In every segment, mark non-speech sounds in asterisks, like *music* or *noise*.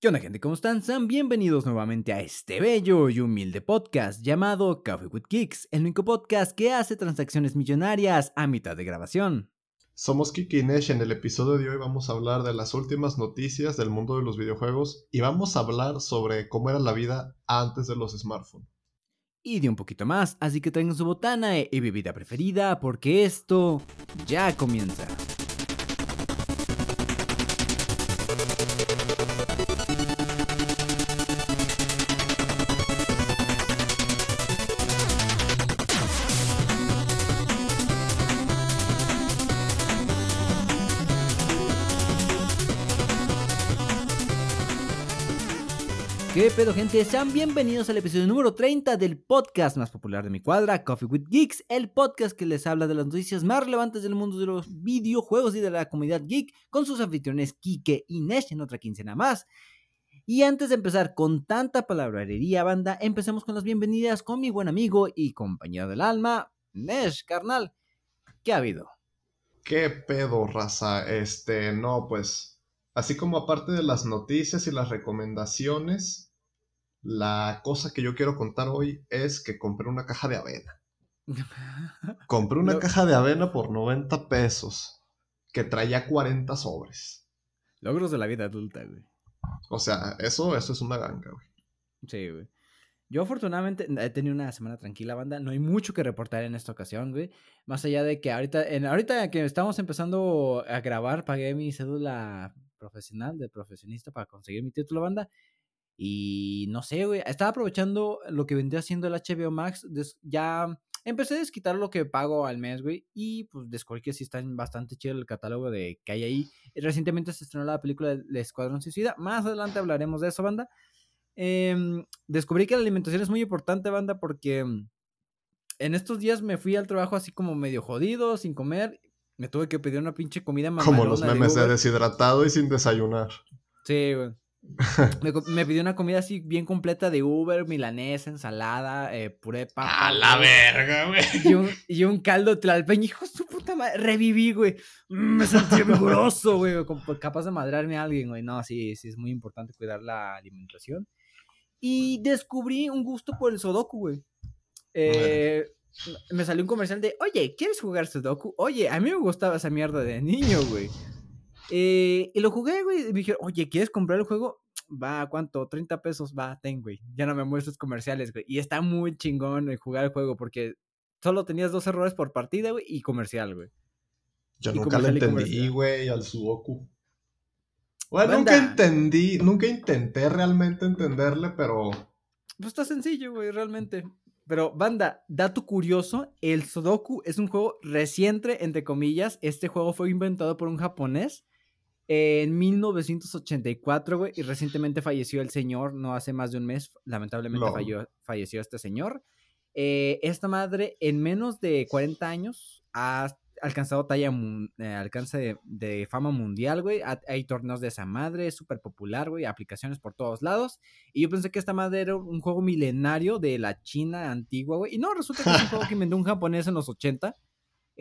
¿Qué onda gente? ¿Cómo están? Sean bienvenidos nuevamente a este bello y humilde podcast llamado Coffee with Kicks, el único podcast que hace transacciones millonarias a mitad de grabación. Somos Kiki y Nesh. En el episodio de hoy vamos a hablar de las últimas noticias del mundo de los videojuegos y vamos a hablar sobre cómo era la vida antes de los smartphones. Y de un poquito más, así que traigan su botana y bebida preferida porque esto ya comienza. Pedo gente? Sean bienvenidos al episodio número 30 del podcast más popular de mi cuadra, Coffee with Geeks, el podcast que les habla de las noticias más relevantes del mundo de los videojuegos y de la comunidad geek, con sus anfitriones Kike y Nesh en otra quincena más. Y antes de empezar con tanta palabrería, banda, empecemos con las bienvenidas con mi buen amigo y compañero del alma, Nesh, carnal. ¿Qué ha habido? ¿Qué pedo, raza? Este, no, pues Así como aparte de las noticias y las recomendaciones, la cosa que yo quiero contar hoy es que compré una caja de avena. *laughs* compré una caja de avena por 90 pesos, que traía 40 sobres. Logros de la vida adulta, güey. O sea, eso, eso es una ganga, güey. Sí, güey. Yo afortunadamente he tenido una semana tranquila, banda. No hay mucho que reportar en esta ocasión, güey. Más allá de que ahorita, en, ahorita que estamos empezando a grabar, pagué mi cédula profesional, de profesionista para conseguir mi título banda. Y no sé, güey, estaba aprovechando lo que vendría haciendo el HBO Max. ya empecé a desquitar lo que pago al mes, güey. Y pues descubrí que sí está bastante chido el catálogo de que hay ahí. *gasps* Recientemente se estrenó la película de Escuadrón Suicida. Más adelante hablaremos de eso, banda. Em, descubrí que la alimentación es muy importante, banda, porque en estos días me fui al trabajo así como medio jodido, sin comer. Me tuve que pedir una pinche comida Como los memes de, deshidratado y sin desayunar. Sí, güey. Me, pidió una comida así bien completa de Uber, milanesa, ensalada, eh, puré papa. ¡A la verga, güey! Y un, y un caldo tlalpeño. Hijo su puta madre. Reviví, güey. Mm, me sentí vigoroso, *laughs* güey. Capaz de madrarme a alguien, güey. No, sí, sí, es muy importante cuidar la alimentación. Y descubrí un gusto por el Sudoku, güey. Eh, me salió un comercial de, oye, ¿quieres jugar Sudoku? Oye, a mí me gustaba esa mierda de niño, güey. Eh, y lo jugué, güey. Y me dijeron, oye, ¿quieres comprar el juego? Va, ¿cuánto? 30 pesos, va, ten, güey. Ya no me muestres comerciales, güey. Y está muy chingón jugar el juego porque solo tenías dos errores por partida, güey, y comercial, güey. Yo nunca le entendí, güey, al Sudoku. Bueno, nunca entendí, nunca intenté realmente entenderle, pero... Pues está sencillo, güey, realmente. Pero, banda, dato curioso, el Sudoku es un juego reciente, entre comillas. Este juego fue inventado por un japonés en 1984, güey, y recientemente falleció el señor, no hace más de un mes, lamentablemente falleció este señor. Eh, esta madre, en menos de 40 años, ha alcanzado talla, eh, alcance de, fama mundial, güey. Hay torneos de esa madre, es súper popular, güey. Aplicaciones por todos lados. Y yo pensé que esta madre era un juego milenario de la China antigua, güey. Y no, resulta que es un juego que inventó un japonés en los 80.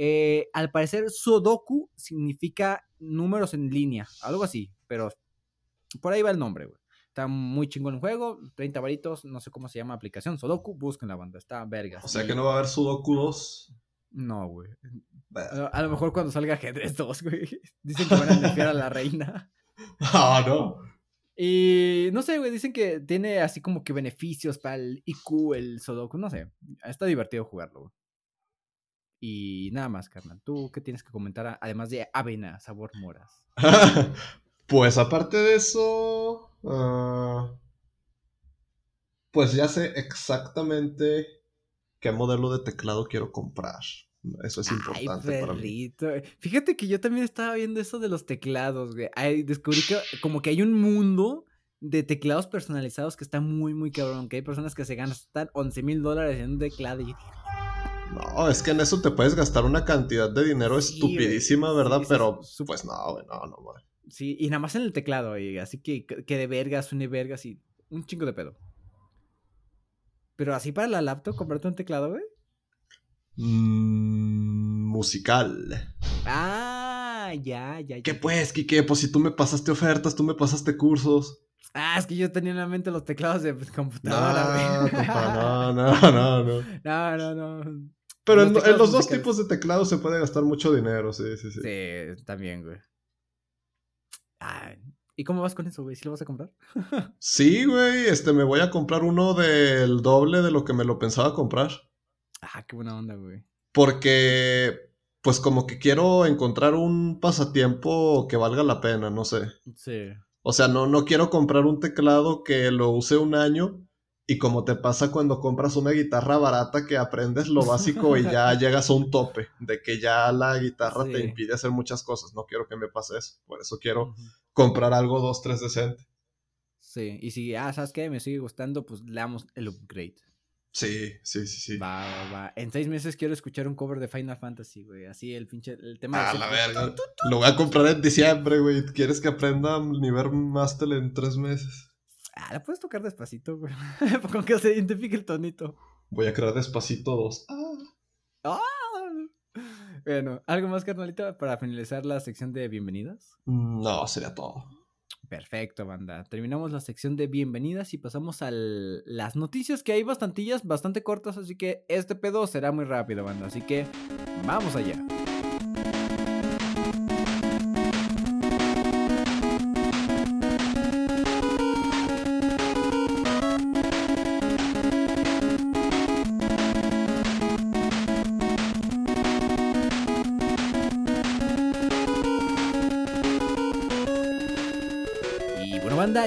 Eh, al parecer, Sudoku significa números en línea, algo así, pero por ahí va el nombre, güey. Está muy chingón el juego, 30 varitos, no sé cómo se llama la aplicación, Sudoku, busquen la banda, está verga. O sea que no va a haber Sudoku 2. No, güey. A, lo mejor cuando salga ajedrez 2, güey. *laughs* Dicen que van a limpiar a la reina. *laughs* Ah, no. Y no sé, güey, dicen que tiene así como que beneficios para el IQ, el Sudoku, no sé. Está divertido jugarlo, güey. Y nada más, carnal. ¿Tú qué tienes que comentar además de avena, sabor moras? *laughs* pues aparte de eso, ah, pues ya sé exactamente qué modelo de teclado quiero comprar. Eso es importante para mí. Fíjate que yo también estaba viendo eso de los teclados, güey. descubrí que como que hay un mundo de teclados personalizados que está muy, muy cabrón. Que hay personas que se gastan 11 mil dólares en un teclado y... No, es que en eso te puedes gastar una cantidad de dinero estupidísima, ¿verdad? Pero, pues no, güey, no, no, güey. Sí, y nada más en el teclado, güey. Así que, que de vergas, un vergas y un chingo de pedo. Pero así para la laptop, comprarte un teclado, güey. Mm, musical. Ah, ya, ya, ya. ¿Qué pues, Kike? Pues si tú me pasaste ofertas, tú me pasaste cursos. Ah, es que yo tenía en la mente los teclados de computadora, no, *laughs* no, no, no, no. No, no, no. Pero en, los dos tipos de teclados se puede gastar mucho dinero, sí, sí, sí. Sí, también, güey. ¿Y cómo vas con eso, güey? ¿Sí lo vas a comprar? *laughs* sí, güey. Este, me voy a comprar uno del doble de lo que me lo pensaba comprar. Ah, qué buena onda, güey. Porque, pues como que quiero encontrar un pasatiempo que valga la pena, no sé. Sí. O sea, no, no quiero comprar un teclado que lo use un año y como te pasa cuando compras una guitarra barata que aprendes lo básico y ya *laughs* llegas a un tope de que ya la guitarra te impide hacer muchas cosas. No quiero que me pase eso. Por eso quiero comprar algo dos, tres decente. Sí, y si, ah, ¿sabes qué? Me sigue gustando, pues le damos el upgrade. Sí, sí, sí, sí. Va, va, va. En seis meses quiero escuchar un cover de Final Fantasy, güey. Así el pinche, el tema ah, la verga. Lo voy a comprar en diciembre, güey. ¿Quieres que aprenda nivel Master en tres meses? Ah, la puedes tocar despacito, güey. *laughs* Con que se identifique el tonito. Voy a crear despacito dos. Ah. Bueno, ¿algo más, carnalito, para finalizar la sección de bienvenidas? No, sería todo. Perfecto, banda. Terminamos la sección de bienvenidas y pasamos a las noticias que hay bastantillas, bastante cortas, así que este pedo será muy rápido, banda. Así que vamos allá.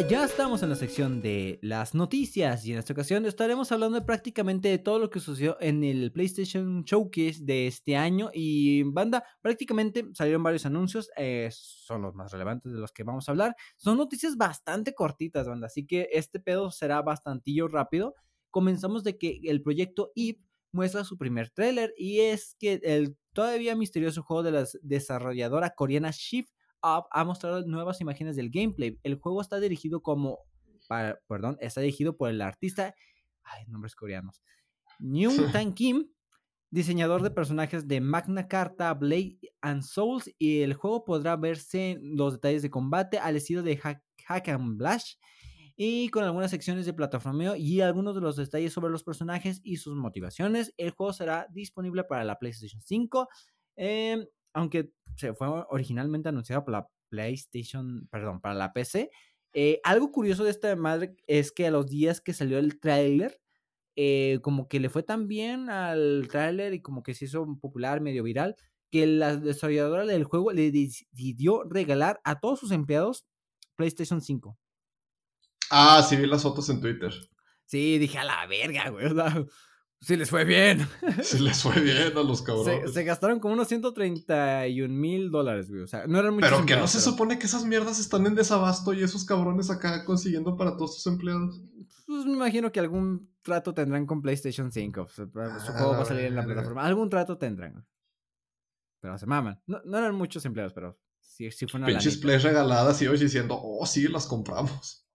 Ya estamos en la sección de las noticias y en esta ocasión estaremos hablando de prácticamente de todo lo que sucedió en el PlayStation Showcase de este año y banda, prácticamente salieron varios anuncios, eh, son los más relevantes de los que vamos a hablar, son noticias bastante cortitas, banda, así que este pedo será bastantillo rápido. Comenzamos de que el proyecto IP muestra su primer tráiler y es que el todavía misterioso juego de la desarrolladora coreana Shift ha mostrado nuevas imágenes del gameplay. El juego está dirigido como, perdón, está dirigido por el artista, ay, nombres coreanos, Nyung *laughs* Tan Kim, diseñador de personajes de Magna Carta, Blade and Souls, y el juego podrá verse los detalles de combate al estilo de Hack, and Blash y con algunas secciones de plataformeo y algunos de los detalles sobre los personajes y sus motivaciones. El juego será disponible para la PlayStation 5. Eh, aunque se fue originalmente anunciado para la PlayStation, perdón, para la PC. Eh, algo curioso de esta madre es que a los días que salió el tráiler, eh, como que le fue tan bien al tráiler y como que se hizo popular, medio viral, que la desarrolladora del juego le decidió regalar a todos sus empleados PlayStation 5. Ah, sí vi las fotos en Twitter. Sí, dije a la verga, güey. Sí les fue bien. *laughs* Sí les fue bien a los cabrones. Se, gastaron como unos 131 mil dólares, güey. O sea, no eran muchos Pero que no se supone que esas mierdas están en desabasto y esos cabrones acá consiguiendo para todos sus empleados. Pues me imagino que algún trato tendrán con PlayStation 5. su juego va a salir en la plataforma. Algún trato tendrán. Pero se maman. No, eran muchos empleados, pero sí, sí fue una Pinches plays regaladas y hoy diciendo, oh, sí, las compramos. *laughs*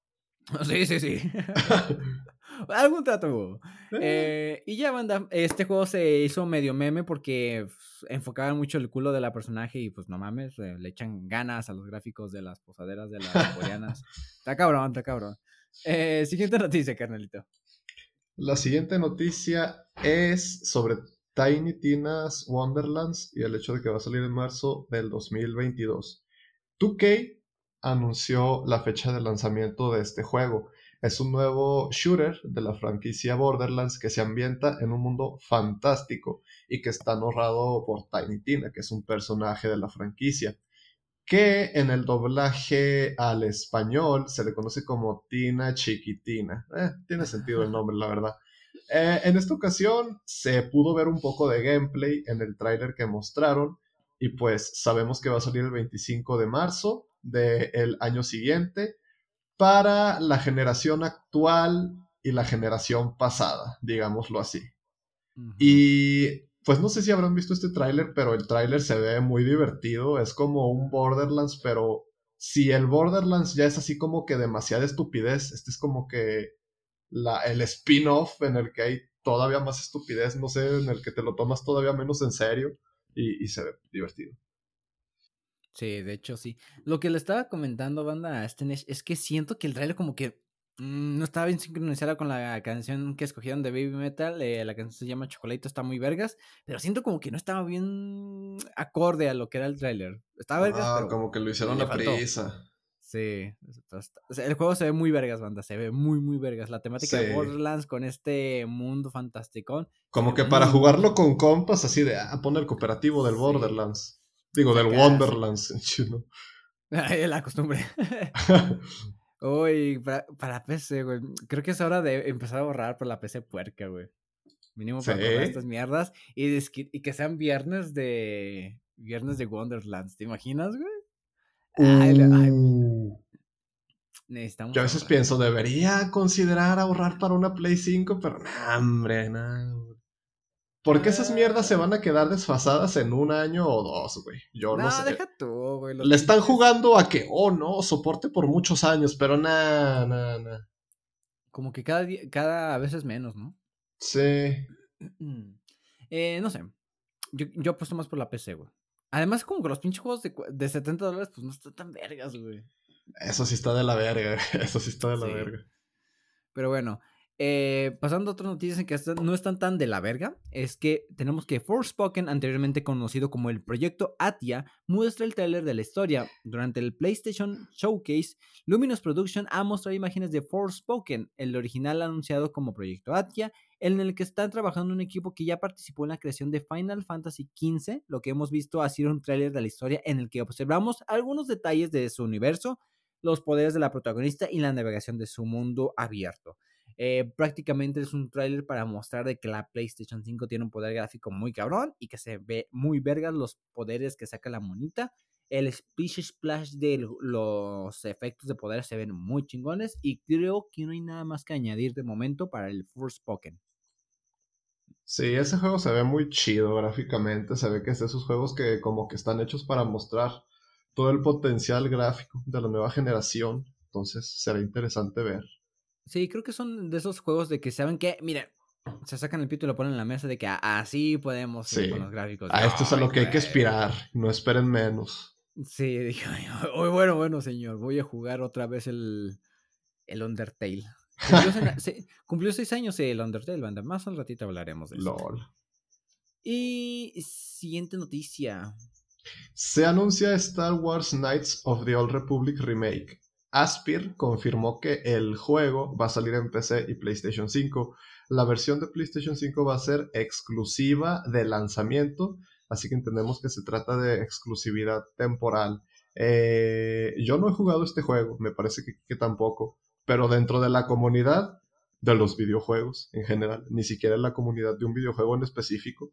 Sí, sí, sí. *laughs* Algún trato eh. eh, y ya, banda, este juego se hizo medio meme porque enfocaba mucho el culo de la personaje y pues no mames, eh, le echan ganas a los gráficos de las posaderas de las coreanas. *laughs* está cabrón, está cabrón. siguiente noticia, carnalito. La siguiente noticia es sobre Tiny Tina's Wonderlands y el hecho de que va a salir en marzo del 2022. 2K anunció la fecha de lanzamiento de este juego es un nuevo shooter de la franquicia Borderlands que se ambienta en un mundo fantástico y que está narrado por Tiny Tina, que es un personaje de la franquicia, que en el doblaje al español se le conoce como Tina Chiquitina. Eh, tiene sentido el nombre, la verdad. Eh, en esta ocasión se pudo ver un poco de gameplay en el tráiler que mostraron y pues sabemos que va a salir el 25 de marzo del año siguiente para la generación actual y la generación pasada, digámoslo así. Y pues no sé si habrán visto este tráiler, pero el tráiler se ve muy divertido, es como un Borderlands, pero si el Borderlands ya es así como que demasiada estupidez, este es como que la, el spin-off en el que hay todavía más estupidez, no sé, en el que te lo tomas todavía menos en serio y, y se ve divertido. Sí, de hecho sí. Lo que le estaba comentando, banda, a este es que siento que el trailer como que mm, no estaba bien sincronizada con la canción que escogieron de Baby Metal. Eh, la canción se llama Chocolate, está muy vergas. Pero siento como que no estaba bien acorde a lo que era el trailer. Estaba vergas, Ah, pero como que lo hicieron a prisa. Sí, o sea, el juego se ve muy vergas, banda, se ve muy, muy vergas. La temática de. Borderlands con este mundo fantasticón. Como que para muy, jugarlo con compas, así de, ah, pon el cooperativo del Sí. Borderlands. Digo, del. Wonderlands *laughs* en chino. *laughs* La costumbre. *laughs* Uy, para, para PC, güey. Creo que es hora de empezar a borrar por la PC puerca, güey. Mínimo para Sí. estas mierdas. Y, que sean viernes de. Viernes de Wonderlands. ¿Te imaginas, güey? Ay, ay, Uh, necesitamos. Yo a veces ahorrar. pienso, debería considerar ahorrar para una Play 5, pero no, hombre, no. ¿Por qué esas mierdas se van a quedar desfasadas en un año o dos, güey? Yo no, No, sé. deja tú, güey. Le están jugando a que, oh no, soporte por muchos años, pero nada, nada, nada. Como que cada día, cada vez es menos, ¿no? Sí. *clears throat* Eh, no sé. Yo, yo apuesto más por la PC, güey. Además, como que los pinches juegos de, de 70 dólares, pues no están tan vergas, güey. Eso sí está de la verga, *laughs* eso sí está de la Sí. verga. Pero bueno, eh, pasando a otras noticias que no están tan de la verga, es que tenemos que Forspoken, anteriormente conocido como el proyecto Atia, muestra el tráiler de la historia. Durante el PlayStation Showcase, Luminous Production ha mostrado imágenes de Forspoken, el original anunciado como proyecto Atia, en el que está trabajando un equipo que ya participó en la creación de Final Fantasy XV. Lo que hemos visto ha sido un tráiler de la historia en el que observamos algunos detalles de su universo, los poderes de la protagonista y la navegación de su mundo abierto. Eh, prácticamente es un tráiler para mostrar de que la PlayStation 5 tiene un poder gráfico muy cabrón y que se ve muy vergas los poderes que saca la monita. El splish splash de los efectos de poder se ven muy chingones y creo que no hay nada más que añadir de momento para el Forspoken. Sí, ese juego se ve muy chido gráficamente, se ve que es de esos juegos que como que están hechos para mostrar todo el potencial gráfico de la nueva generación, entonces será interesante ver. Sí, creo que son de esos juegos de que saben que, mira, se sacan el pito y lo ponen en la mesa de que "Ah, así podemos ir Sí. con los gráficos. A esto es a lo que hay que aspirar, no esperen menos. Sí, *laughs* dije, "Ay, bueno, bueno, señor, voy a jugar otra vez el, el Undertale. Cumplió, *laughs* se- cumplió seis años el Undertale, banda. Más al ratito hablaremos de eso. LOL. Y siguiente noticia. Se anuncia Star Wars Knights of the Old Republic Remake. Aspir confirmó que el juego va a salir en PC y PlayStation 5. La versión de PlayStation 5 va a ser exclusiva de lanzamiento, así que entendemos que se trata de exclusividad temporal. Eh, yo no he jugado este juego, me parece que, que tampoco, pero dentro de la comunidad de los videojuegos en general, ni siquiera en la comunidad de un videojuego en específico,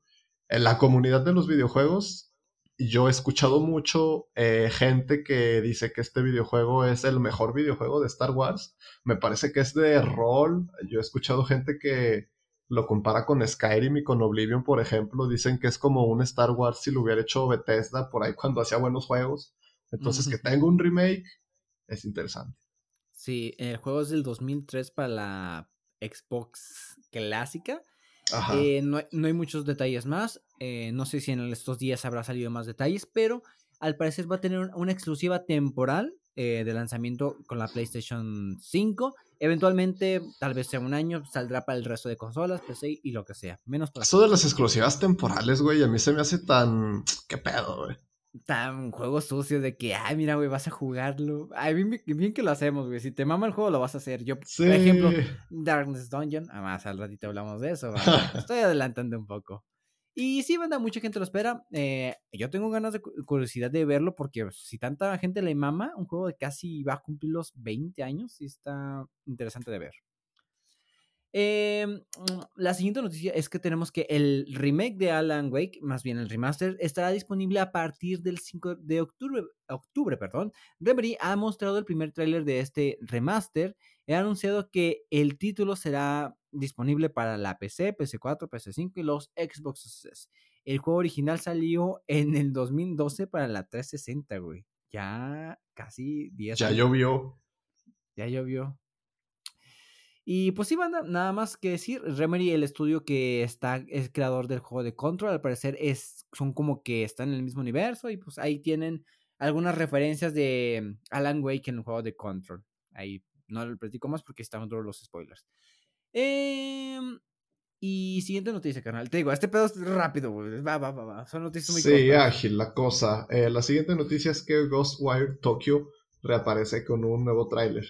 en la comunidad de los videojuegos yo he escuchado mucho eh, gente que dice que este videojuego es el mejor videojuego de Star Wars. Me parece que es de rol. Yo he escuchado gente que lo compara con Skyrim y con Oblivion, por ejemplo. Dicen que es como un Star Wars si lo hubiera hecho Bethesda por ahí cuando hacía buenos juegos. Entonces, que tenga un remake es interesante. Sí, el juego es del 2003 para la Xbox clásica. Ajá. Eh, no, hay, no, hay, muchos detalles más. Eh, no sé si en estos días habrá salido más detalles, pero al parecer va a tener una exclusiva temporal eh, de lanzamiento con la PlayStation 5. Eventualmente, tal vez sea un año, saldrá para el resto de consolas, PC y lo que sea. Menos para Eso de las exclusivas temporales, güey, a mí se me hace tan. *tsk* ¿Qué pedo, güey? Tan juego sucio de que, ay, mira, güey, vas a jugarlo. Ay, bien, bien, que lo hacemos, güey. Si te mama el juego, lo vas a hacer. Yo, sí. por ejemplo, Darkness Dungeon, además al ratito hablamos de eso. *laughs* Estoy adelantando un poco. Y sí, banda, mucha gente lo espera. Eh, yo tengo ganas de curiosidad de verlo porque si tanta gente le mama, un juego de casi va a cumplir los 20 años, sí está interesante de ver. Eh, la siguiente noticia es que tenemos que el remake de Alan Wake, más bien el remaster, estará disponible a partir del 5 de octubre. octubre perdón. Remedy ha mostrado el primer tráiler de este remaster. Ha anunciado que el título será disponible para la PC, PC4, PC5 y los Xboxes. El juego original salió en el 2012 para la 360, güey. Ya casi 10 Ya años. llovió. Ya llovió. Y pues sí, banda, nada más que decir. Remedy, el estudio que está, es creador del juego de Control, al parecer es, son como que están en el mismo universo y pues ahí tienen algunas referencias de Alan Wake en el juego de Control. Ahí no lo platico más porque están todos los spoilers. Em, y siguiente noticia, carnal. Te digo, este pedo es rápido, güey. Va, va, va, va. Son noticias muy Sí, ágil la cosa. Eh, la siguiente noticia es que Ghostwire Tokyo reaparece con un nuevo tráiler.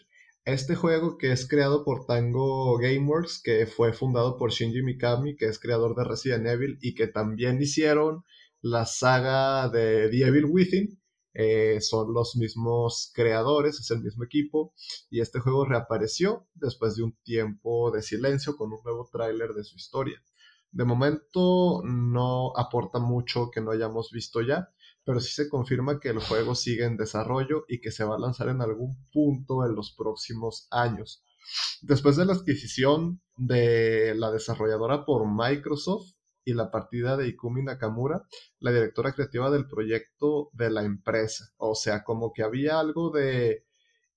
Este juego que es creado por Tango Gameworks, que fue fundado por Shinji Mikami, que es creador de Resident Evil y que también hicieron la saga de The Evil Within, eh, son los mismos creadores, es el mismo equipo, y este juego reapareció después de un tiempo de silencio con un nuevo tráiler de su historia. De momento no aporta mucho que no hayamos visto ya, pero sí se confirma que el juego sigue en desarrollo y que se va a lanzar en algún punto en los próximos años. Después de la adquisición de la desarrolladora por Microsoft, y la partida de Ikumi Nakamura, la directora creativa del proyecto de la empresa. O sea, como que había algo de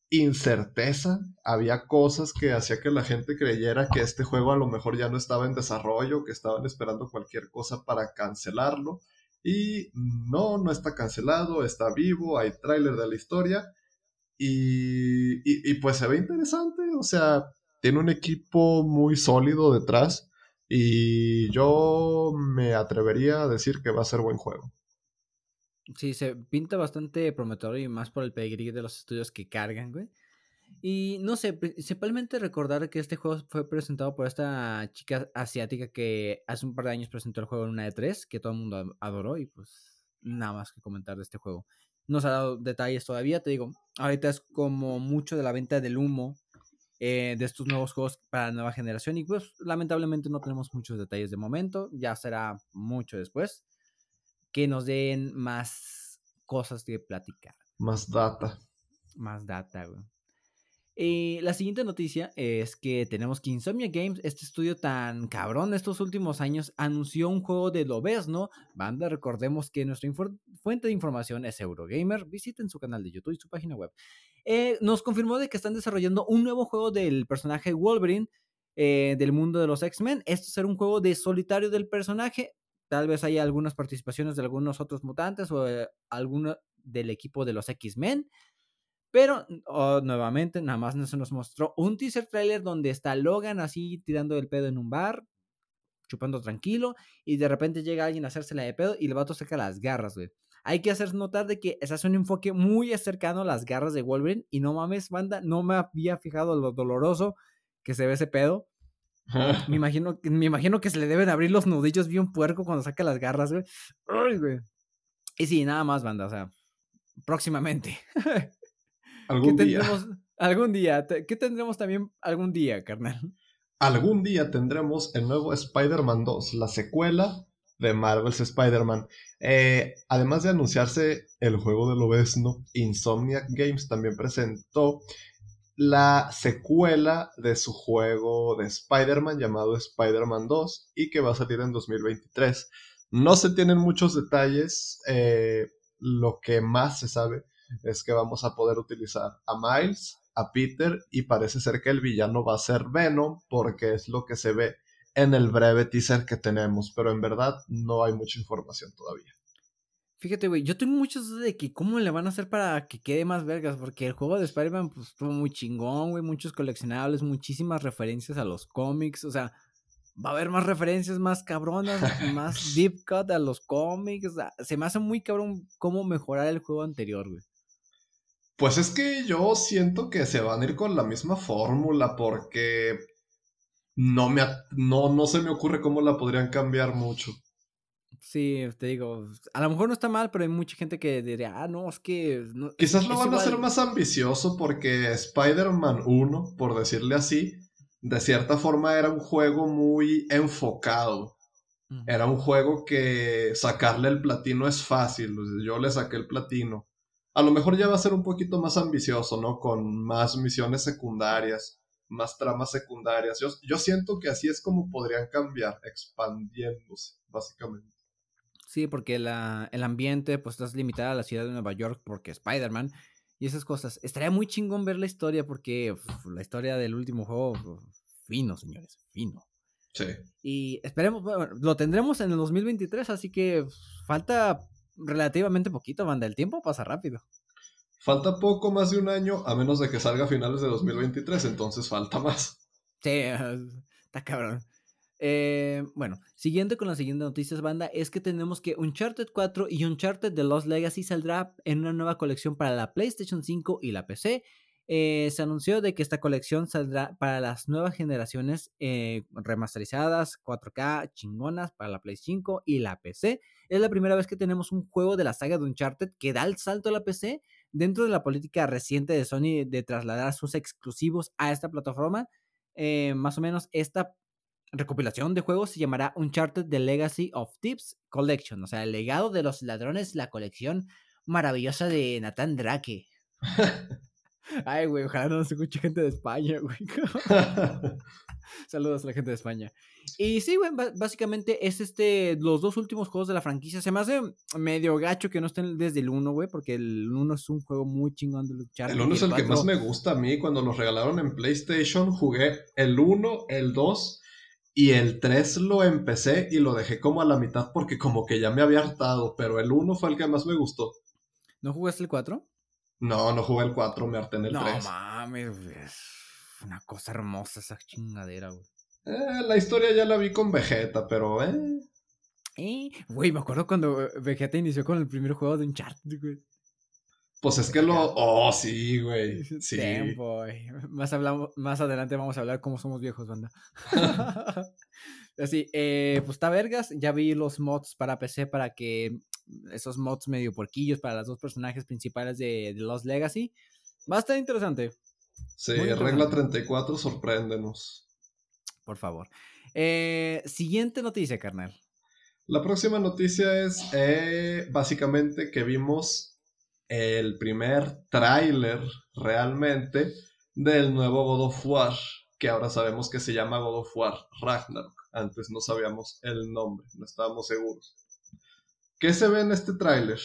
incerteza, había cosas que hacía que la gente creyera que este juego a lo mejor ya no estaba en desarrollo, que estaban esperando cualquier cosa para cancelarlo. Y no, no está cancelado, está vivo, hay tráiler de la historia. Y, y, pues se ve interesante, o sea, tiene un equipo muy sólido detrás y yo me atrevería a decir que va a ser buen juego. Sí, se pinta bastante prometedor y más por el pedigrí de los estudios que cargan, güey. Y no sé, principalmente recordar que este juego fue presentado por esta chica asiática que hace un par de años presentó el juego en una E3, que todo el mundo adoró y pues nada más que comentar de este juego. No se ha dado detalles todavía, te digo, ahorita es como mucho de la venta del humo eh, de estos nuevos juegos para la nueva generación. Y pues lamentablemente no tenemos muchos detalles de momento. Ya será mucho después que nos den más cosas que platicar. Más data. Más data, güey. La siguiente noticia es que tenemos que Insomnia Games, este estudio tan cabrón de estos últimos años, anunció un juego de ¿no? Banda, recordemos que nuestra fuente de información es Eurogamer. Visiten su canal de YouTube y su página web. Eh, nos confirmó de que están desarrollando un nuevo juego del personaje Wolverine eh, del mundo de los X-Men. Esto será un juego de solitario del personaje. Tal vez haya algunas participaciones de algunos otros mutantes o eh, alguno del equipo de los X-Men. Pero oh, nuevamente, nada más se nos mostró un teaser trailer donde está Logan así tirando el pedo en un bar, chupando tranquilo, y de repente llega alguien a hacérsela de pedo y el vato saca las garras, güey. Hay que hacer notar de que ese es un enfoque muy cercano a las garras de Wolverine, y no mames, banda, no me había fijado lo doloroso que se ve ese pedo. *laughs* me, imagino, me imagino que se le deben abrir los nudillos bien puerco cuando saca las garras, güey. Ay, güey. Y sí, nada más, banda, o sea, próximamente. *laughs* Algún día. Algún día. ¿Qué tendremos también algún día, carnal? Algún día tendremos el nuevo Spider-Man 2, la secuela de Marvel's Spider-Man. Eh, además de anunciarse el juego del Obesno, Insomniac Games también presentó la secuela de su juego de Spider-Man llamado Spider-Man 2 y que va a salir en 2023. No se tienen muchos detalles, eh, lo que más se sabe es que vamos a poder utilizar a Miles, a Peter y parece ser que el villano va a ser Venom porque es lo que se ve en el breve teaser que tenemos, pero en verdad no hay mucha información todavía. Fíjate, güey, yo tengo muchas dudas de que cómo le van a hacer para que quede más vergas, porque el juego de Spider-Man pues, estuvo muy chingón, güey, muchos coleccionables, muchísimas referencias a los cómics, o sea, va a haber más referencias más cabronas, *laughs* más deep cut a los cómics, o sea, se me hace muy cabrón cómo mejorar el juego anterior, güey. Pues es que yo siento que se van a ir con la misma fórmula porque no, me, no, no se me ocurre cómo la podrían cambiar mucho. Sí, te digo, a lo mejor no está mal, pero hay mucha gente que diría, ah, no, es que... Quizás lo van a hacer más ambicioso porque Spider-Man 1, por decirle así, de cierta forma era un juego muy enfocado. Era un juego que sacarle el platino es fácil. Yo le saqué el platino a lo mejor ya va a ser un poquito más ambicioso, ¿no? Con más misiones secundarias, más tramas secundarias. Yo, siento que así es como podrían cambiar, expandiéndose, básicamente. Sí, porque la, el ambiente, pues estás limitada a la ciudad de Nueva York porque Spider-Man y esas cosas. Estaría muy chingón ver la historia porque la historia del último juego, fino, señores, fino. Sí. Y esperemos, bueno, lo tendremos en el 2023, así que falta relativamente poquito, banda. El tiempo pasa rápido. Falta poco más de un año, a menos de que salga a finales de 2023, entonces falta más. Sí, *laughs* está cabrón. Eh, bueno, siguiendo con las siguientes noticias, banda, es que tenemos que Uncharted 4 y Uncharted The Lost Legacy saldrá en una nueva colección para la PlayStation 5 y la PC. Eh, se anunció de que esta colección saldrá para las nuevas generaciones eh, remasterizadas, 4K, chingonas para la Play 5 y la PC. Es la primera vez que tenemos un juego de la saga de Uncharted que da el salto a la PC dentro de la política reciente de Sony de trasladar sus exclusivos a esta plataforma. más o menos esta recopilación de juegos se llamará Uncharted The Legacy of Tips Collection, o sea, el legado de los ladrones, la colección maravillosa de Nathan Drake. *laughs* Ay, güey, ojalá no se escuche gente de España, güey. *laughs* *laughs* Saludos a la gente de España. Y sí, güey, básicamente es este, los dos últimos juegos de la franquicia. Se me hace medio gacho que no estén desde el 1, güey, porque el 1 es un juego muy chingón de luchar. El 1 es el que más me gusta a mí. Cuando los regalaron en PlayStation, jugué el 1, el 2 y el 3 lo empecé y lo dejé como a la mitad porque como que ya me había hartado, pero el 1 fue el que más me gustó. ¿No jugaste el 4? No, no jugué el 4, me harté en el 3. No mames, es una cosa hermosa esa chingadera, güey. Eh, la historia ya la vi con Vegeta, pero eh. Eh, güey, me acuerdo cuando Vegeta inició con el primer juego de Uncharted, güey. Pues es que lo. Oh, sí, güey. Sí. Más, hablamos, más adelante vamos a hablar cómo somos viejos, banda. *laughs* *laughs* Así, eh, pues está vergas. Ya vi los mods para PC para que. Esos mods medio porquillos para los dos personajes principales de, de Lost Legacy. Va a estar interesante. Sí, regla 34, sorpréndenos. Por favor. Eh, siguiente noticia, carnal. La próxima noticia es eh, básicamente que vimos el primer tráiler realmente del nuevo God of War, que ahora sabemos que se llama God of War Ragnarok. Antes no sabíamos el nombre, no estábamos seguros. ¿Qué se ve en este tráiler?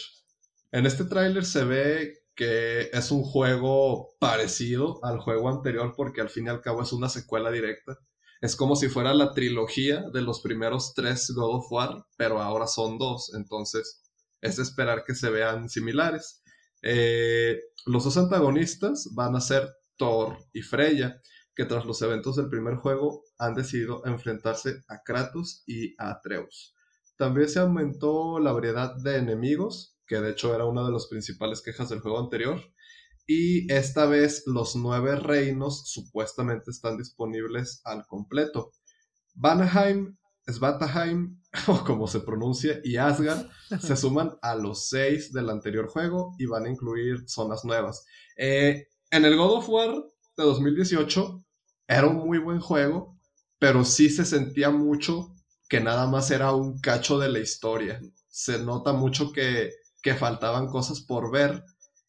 En este tráiler se ve que es un juego parecido al juego anterior porque al fin y al cabo es una secuela directa. Es como si fuera la trilogía de los primeros tres God of War, pero ahora son dos, entonces es esperar que se vean similares. Eh, los dos antagonistas van a ser Thor y Freya, que tras los eventos del primer juego han decidido enfrentarse a Kratos y a Atreus. También se aumentó la variedad de enemigos, que de hecho era una de las principales quejas del juego anterior, y esta vez los nueve reinos supuestamente están disponibles al completo. Vanaheim Svataheim, *laughs* o como se pronuncia, y Asgard se suman a los seis del anterior juego y van a incluir zonas nuevas. Eh, en el God of War de 2018 era un muy buen juego, pero sí se sentía mucho que nada más era un cacho de la historia. Se nota mucho que, que faltaban cosas por ver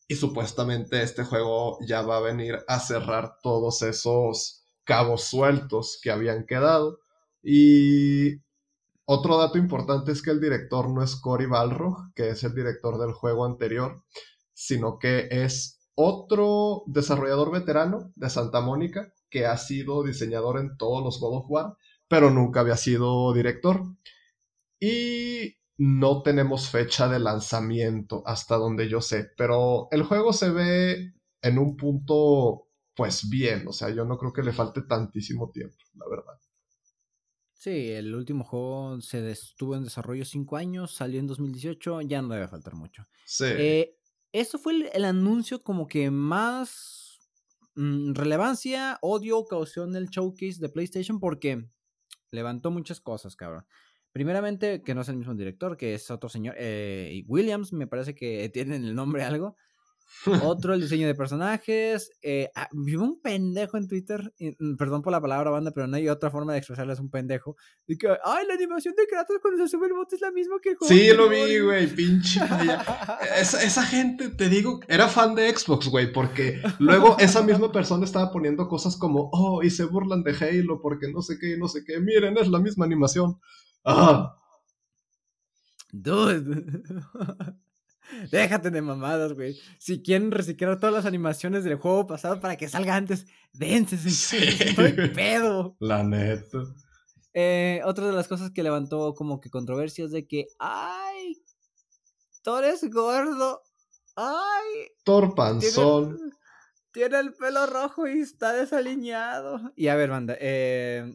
y supuestamente este juego ya va a venir a cerrar todos esos cabos sueltos que habían quedado. Y otro dato importante es que el director no es Cory Balrog, que es el director del juego anterior, sino que es otro desarrollador veterano de Santa Mónica que ha sido diseñador en todos los God of War, pero nunca había sido director. Y no tenemos fecha de lanzamiento hasta donde yo sé, pero el juego se ve en un punto pues bien, o sea, yo no creo que le falte tantísimo tiempo, la verdad. Sí, el último juego se estuvo en desarrollo cinco años, salió en 2018, ya no debe faltar mucho. Sí. Eh, eso fue el, anuncio como que más mm, relevancia, odio causó en el showcase de PlayStation porque levantó muchas cosas, cabrón. Primeramente, que no es el mismo director, que es otro señor, eh, Williams, me parece que *laughs* tienen el nombre algo. Otro, el diseño de personajes. Eh, ah, vi un pendejo en Twitter, mm, perdón por la palabra banda, pero no hay otra forma de expresarles un pendejo. Que, ay, la animación de Kratos cuando se sube el bote es la misma que el Sí, lo vi, güey, pinche. esa, esa, gente, te digo, era fan de Xbox, güey, porque luego esa misma persona estaba poniendo cosas como, oh, y se burlan de Halo porque no sé qué, no sé qué. Miren, es la misma animación. Ah. Dude. *laughs* Déjate de mamadas, güey. Si quieren reciclar todas las animaciones del juego pasado para que salga antes, dense. Sí. *laughs* pedo. La neta. Eh, otra de las cosas que levantó como que controversias de que, ay, Thor es gordo. Ay. Thor panzón. *laughs* Tiene, el pelo rojo y está desaliñado. Y a ver, banda, eh,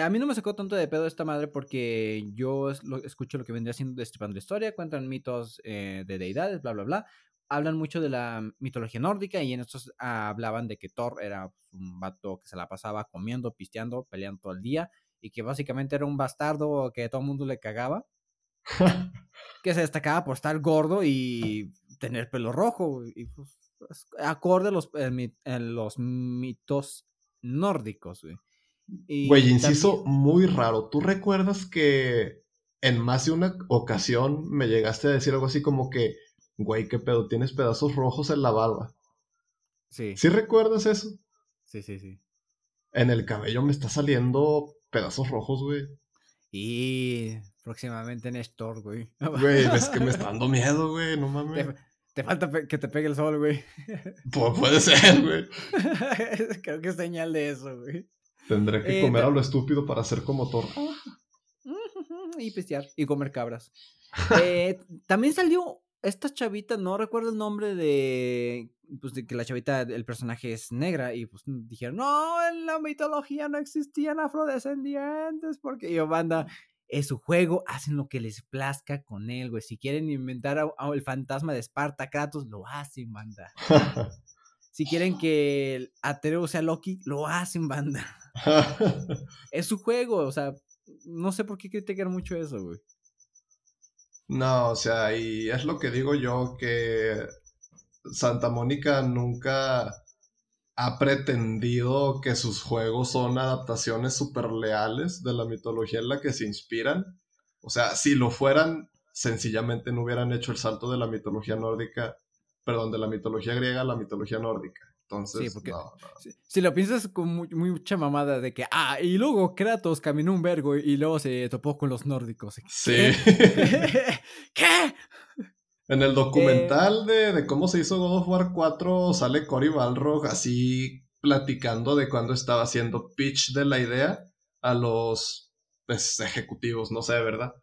a mí no me sacó tanto de pedo esta madre porque yo escucho lo que vendría siendo destripando la historia, cuentan mitos eh, de deidades, bla, bla, bla. Hablan mucho de la mitología nórdica y en estos hablaban de que Thor era un vato que se la pasaba comiendo, pisteando, peleando todo el día y que básicamente era un bastardo que todo el mundo le cagaba. *laughs* que se destacaba por estar gordo y tener pelo rojo. Y pues, acorde a los, los mitos nórdicos, güey. Güey, inciso muy raro. ¿Tú recuerdas que en más de una ocasión me llegaste a decir algo así como que, güey, qué pedo, tienes pedazos rojos en la barba? Sí. ¿Sí recuerdas eso? Sí, sí, sí. En el cabello me está saliendo pedazos rojos, güey. Y próximamente en Store, güey. Güey, es que me *laughs* está dando miedo, güey, no mames. Te, falta que te pegue el sol, güey. Puede ser, güey. *laughs* Creo que es señal de eso, güey. Tendré que eh, comer a lo estúpido para ser como Thor. *laughs* Y pistear y comer cabras. Eh, también salió esta chavita, no recuerdo el nombre de. Pues de que la chavita, el personaje es negra. Y pues dijeron, no, en la mitología no existían afrodescendientes. Porque yo, banda, es su juego, hacen lo que les plazca con él, güey. Si quieren inventar el fantasma de Esparta, Kratos, lo hacen, banda. *laughs* si quieren que el Atreus sea Loki, lo hacen, banda. *laughs* es su juego, o sea, no sé por qué criticar mucho eso, güey. No, o sea, y es lo que digo yo, que Santa Mónica nunca ha pretendido que sus juegos son adaptaciones súper leales de la mitología en la que se inspiran. O sea, si lo fueran, sencillamente no hubieran hecho el salto de la mitología nórdica, perdón, de la mitología griega a la mitología nórdica. Entonces, porque Si, lo piensas con mucha mamada de que, ah, y luego Kratos caminó un vergo y, luego se topó con los nórdicos. Sí. *laughs* *laughs* ¿Qué? En el documental eh. de, cómo se hizo God of War 4 sale Cory Balrog así platicando de cuando estaba haciendo pitch de la idea a los pues, ejecutivos, no sé, ¿verdad?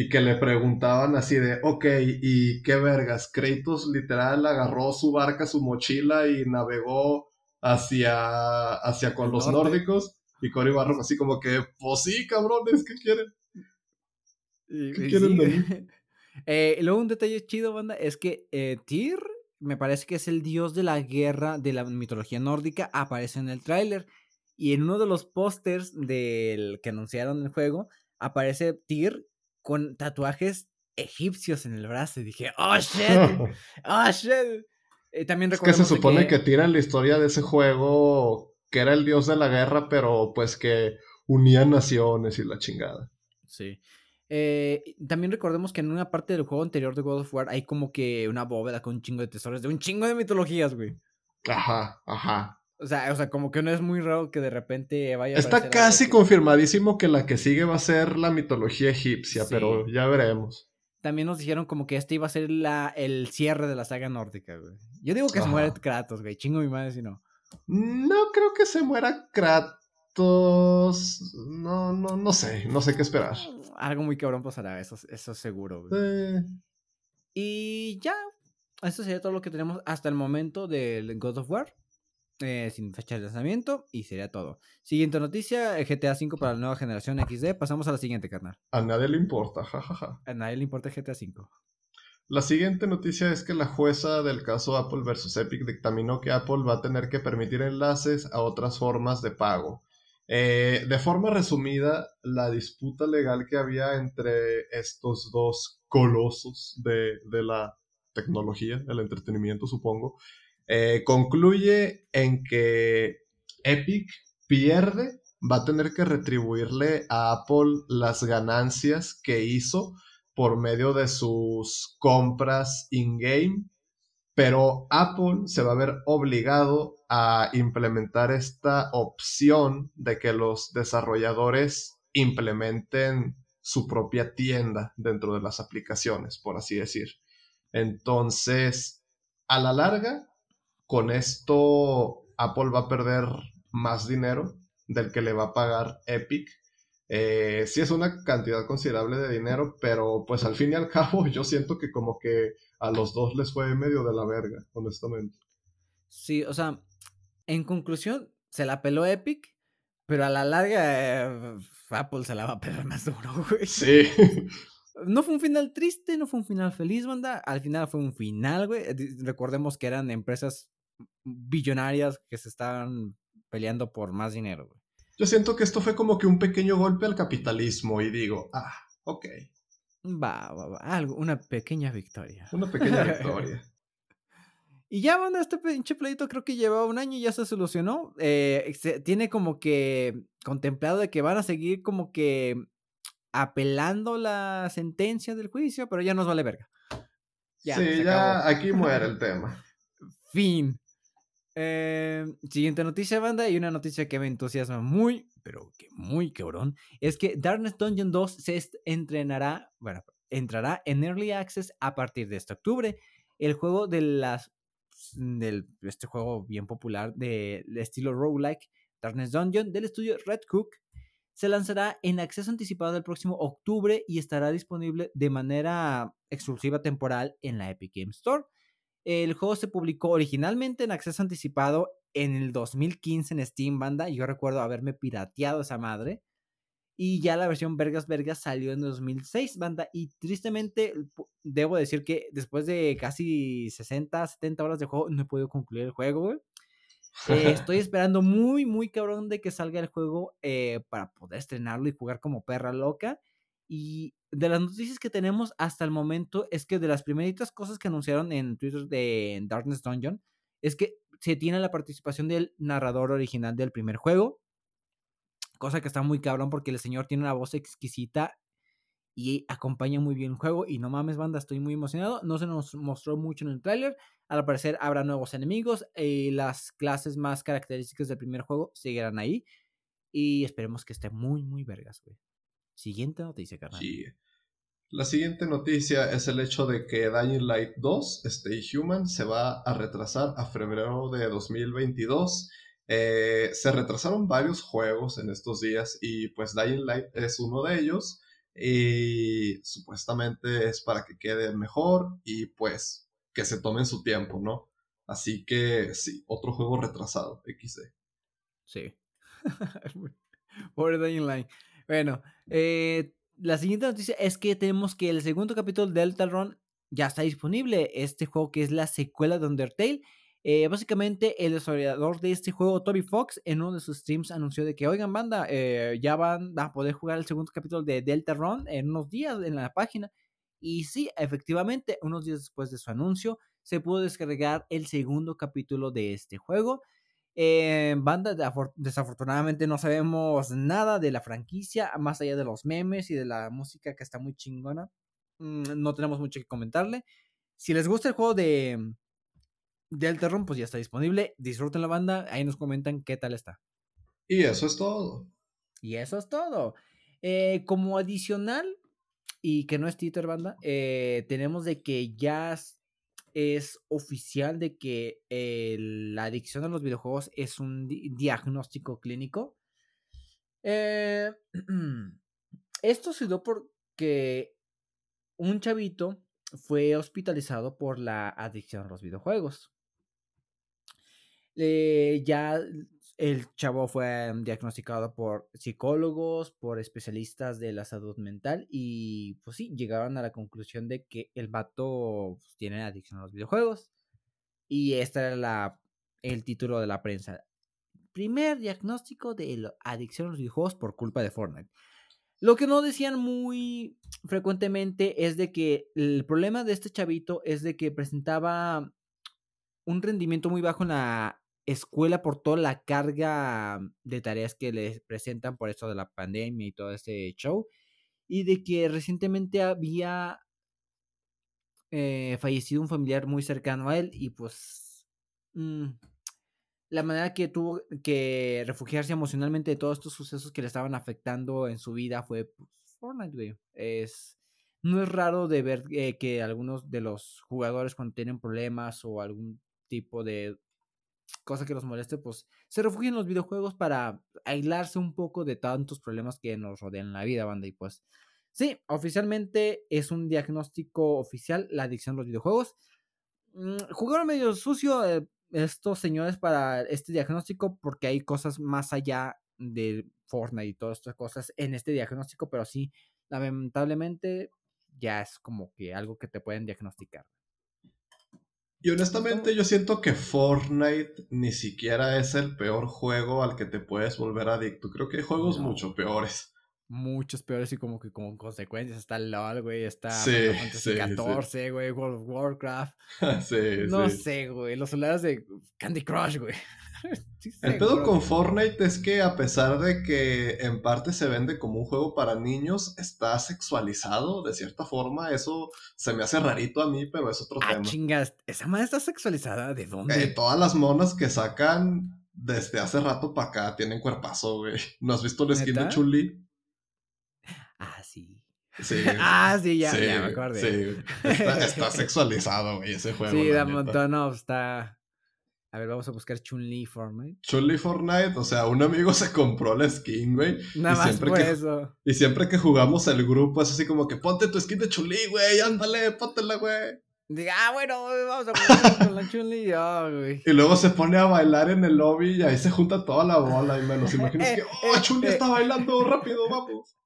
Y que le preguntaban así de, ok, ¿y qué vergas? Kratos literal agarró su barca, su mochila y navegó hacia, hacia con los nórdicos y Cory Barro así como que, pues sí, cabrones, ¿qué quieren? ¿Qué quieren de mí? *laughs* Eh, luego un detalle chido, banda, es que eh, Tyr, me parece que es el dios de la guerra de la mitología nórdica, aparece en el tráiler. Y en uno de los pósters del que anunciaron el juego, aparece Tyr con tatuajes egipcios en el brazo. Y dije, oh shit, *laughs* oh shit. Eh, también es que se supone que... que la historia de ese juego que era el dios de la guerra, pero pues que unía naciones y la chingada. Sí. Eh, también recordemos que en una parte del juego anterior de God of War hay como que una bóveda con un chingo de tesoros, de un chingo de mitologías, güey. Ajá, ajá. O sea, o sea, como que no es muy raro que de repente vaya a Está casi confirmadísimo que la que sigue va a ser la mitología egipcia, pero ya veremos. También nos dijeron como que este iba a ser la, el cierre de la saga nórdica, güey. Yo digo que se muere Kratos, güey. Chingo mi madre si no. No creo que se muera Kratos. No, no, no sé. No sé qué esperar. Algo muy cabrón pasará, eso, eso seguro, güey. Y ya. Eso sería todo lo que tenemos hasta el momento del God of War. Eh, sin fecha de lanzamiento y sería todo. Siguiente noticia, GTA V para la nueva generación XD. Pasamos a la siguiente, carnal. A nadie le importa, jajaja. A nadie le importa GTA V. La siguiente noticia es que la jueza del caso Apple vs Epic dictaminó que Apple va a tener que permitir enlaces a otras formas de pago. Eh, de forma resumida, la disputa legal que había entre estos dos colosos de, de la tecnología, el entretenimiento supongo, eh, concluye en que Epic pierde, va a tener que retribuirle a Apple las ganancias que hizo por medio de sus compras in-game, pero Apple se va a ver obligado a implementar esta opción de que los desarrolladores implementen su propia tienda dentro de las aplicaciones, por así decir. Entonces, a la larga, con esto Apple va a perder más dinero del que le va a pagar Epic. Eh, sí es una cantidad considerable de dinero, pero pues al fin y al *laughs* cabo yo siento que como que a los dos les fue medio de la verga, honestamente. Sí, o sea, en conclusión, se la peló Epic, pero a la larga eh, Apple se la va a pelar más duro, *laughs* güey. Sí. No fue un final triste, no fue un final feliz, banda. Al final fue un final, güey. Recordemos que eran empresas billonarias que se estaban peleando por más dinero, güey. Yo siento que esto fue como que un pequeño golpe al capitalismo y digo, ah, ok. Va, va, va. Algo, una pequeña victoria. Una pequeña *laughs* victoria. y ya, banda, este pinche pleito creo que llevaba un año y ya se solucionó. Eh, tiene como que contemplado de que van a seguir como que apelando la sentencia del juicio, pero ya nos vale verga. sí, ya aquí muere el *laughs* tema. fin. Eh, siguiente noticia, banda, y una noticia que me entusiasma muy, pero que muy cabrón, es que Darkness Dungeon 2 se entrenará, bueno, entrará en Early Access a partir de este octubre. El juego de las, del, este juego bien popular de, de estilo roguelike, Darkness Dungeon, del estudio Red Cook, se lanzará en acceso anticipado el próximo octubre y estará disponible de manera exclusiva temporal en la Epic Game Store. El juego se publicó originalmente en acceso anticipado en el 2015 en Steam Banda. Yo recuerdo haberme pirateado esa madre. Y ya la versión Vergas Vergas salió en 2006, banda. Y tristemente, debo decir que después de casi 60, 70 horas de juego, no he podido concluir el juego, güey. Eh, estoy *laughs* esperando muy, muy cabrón de que salga el juego eh, para poder estrenarlo y jugar como perra loca. Y de las noticias que tenemos hasta el momento es que de las primeritas cosas que anunciaron en Twitter de Darkness Dungeon es que se tiene la participación del narrador original del primer juego. Cosa que está muy cabrón porque el señor tiene una voz exquisita y acompaña muy bien el juego. Y no mames, banda, estoy muy emocionado. No se nos mostró mucho en el tráiler. Al parecer habrá nuevos enemigos. y las clases más características del primer juego seguirán ahí. Y esperemos que esté muy, muy vergas, güey. Siguiente noticia, carnal. Sí. La siguiente noticia es el hecho de que Dying Light 2, Stay Human, se va a retrasar a febrero de 2022. Eh, se retrasaron varios juegos en estos días y pues Dying Light es uno de ellos y supuestamente es para que quede mejor y pues que se tomen su tiempo, ¿no? Así que sí, otro juego retrasado, XD. Sí. *laughs* Pobre Dying Light. Bueno, eh, la siguiente noticia es que tenemos que el segundo capítulo de Deltarune ya está disponible. Este juego que es la secuela de Undertale eh, básicamente, el desarrollador de este juego, Toby Fox, en uno de sus streams anunció de que, oigan, banda, eh, ya van a poder jugar el segundo capítulo de Delta Run en unos días en la página. Y sí, efectivamente, unos días después de su anuncio, se pudo descargar el segundo capítulo de este juego. Eh, banda, desafortunadamente no sabemos nada de la franquicia, más allá de los memes y de la música que está muy chingona. Mm, no tenemos mucho que comentarle. Si les gusta el juego de, Deltarune, pues ya está disponible. Disfruten la banda. Ahí nos comentan qué tal está. Y eso es todo. Y eso es todo. Eh, como adicional, y que no es Twitter, banda, eh, tenemos de que ya es oficial de que la adicción a los videojuegos es un diagnóstico clínico. Eh, *clears throat* esto se dio porque un chavito fue hospitalizado por la adicción a los videojuegos. Eh, ya el chavo fue diagnosticado por psicólogos, por especialistas de la salud mental y pues sí, llegaron a la conclusión de que el vato pues, tiene adicción a los videojuegos. Y este era la, el título de la prensa. Primer diagnóstico de adicción a los videojuegos por culpa de Fortnite. Lo que no decían muy frecuentemente es de que el problema de este chavito es de que presentaba un rendimiento muy bajo en la escuela por toda la carga de tareas que les presentan por eso de la pandemia y todo ese show. Y de que recientemente había eh, fallecido un familiar muy cercano a él y pues mm, la manera que tuvo que refugiarse emocionalmente de todos estos sucesos que le estaban afectando en su vida fue pues, Fortnite, Es, no es raro de ver eh, que algunos de los jugadores cuando tienen problemas o algún tipo de cosa que los moleste, pues se refugian en los videojuegos para aislarse un poco de tantos problemas que nos rodean en la vida, banda. Y pues, sí, oficialmente es un diagnóstico oficial la adicción a los videojuegos. Mm, jugaron medio sucio eh, estos señores para este diagnóstico porque hay cosas más allá de Fortnite y todas estas cosas en este diagnóstico, pero sí, lamentablemente ya es como que algo que te pueden diagnosticar. Y honestamente yo siento que Fortnite ni siquiera es el peor juego al que te puedes volver adicto. Creo que hay juegos mucho peores. Muchos peores y como que con consecuencias. Está LOL, güey. Está sí, Fantasy XIV, güey. World of Warcraft. *laughs* sí, no sé, güey. Los celulares de Candy Crush, güey. *laughs* el pedo con Fortnite es que a pesar de que en parte se vende como un juego para niños, está sexualizado de cierta forma. Eso se me hace rarito a mí, pero es otro ah, tema. chingas, ¿esa madre está sexualizada? ¿De dónde? Eh, todas las monas que sacan desde hace rato para acá tienen cuerpazo, güey. ¿No has visto el skin de Chun-Li? Ah, sí. Ah, ya, ya me acordé. Sí, está, está *laughs* sexualizado, güey, ese juego. Sí, da un montón, no, está... A ver, vamos a buscar Chun-Li Fortnite. Chun-Li Fortnite, o sea, un amigo *laughs* se compró la skin, güey. Nada más siempre por eso. Y siempre que jugamos el grupo es así como que ponte tu skin de Chun-Li, güey, ándale, póntela, güey. Diga, ah, bueno, vamos a jugar con la Chun-Li, güey. Y luego se pone a bailar en el lobby y ahí se junta toda la bola y me los imagino que, *laughs* oh, Chun-Li está bailando rápido, vamos.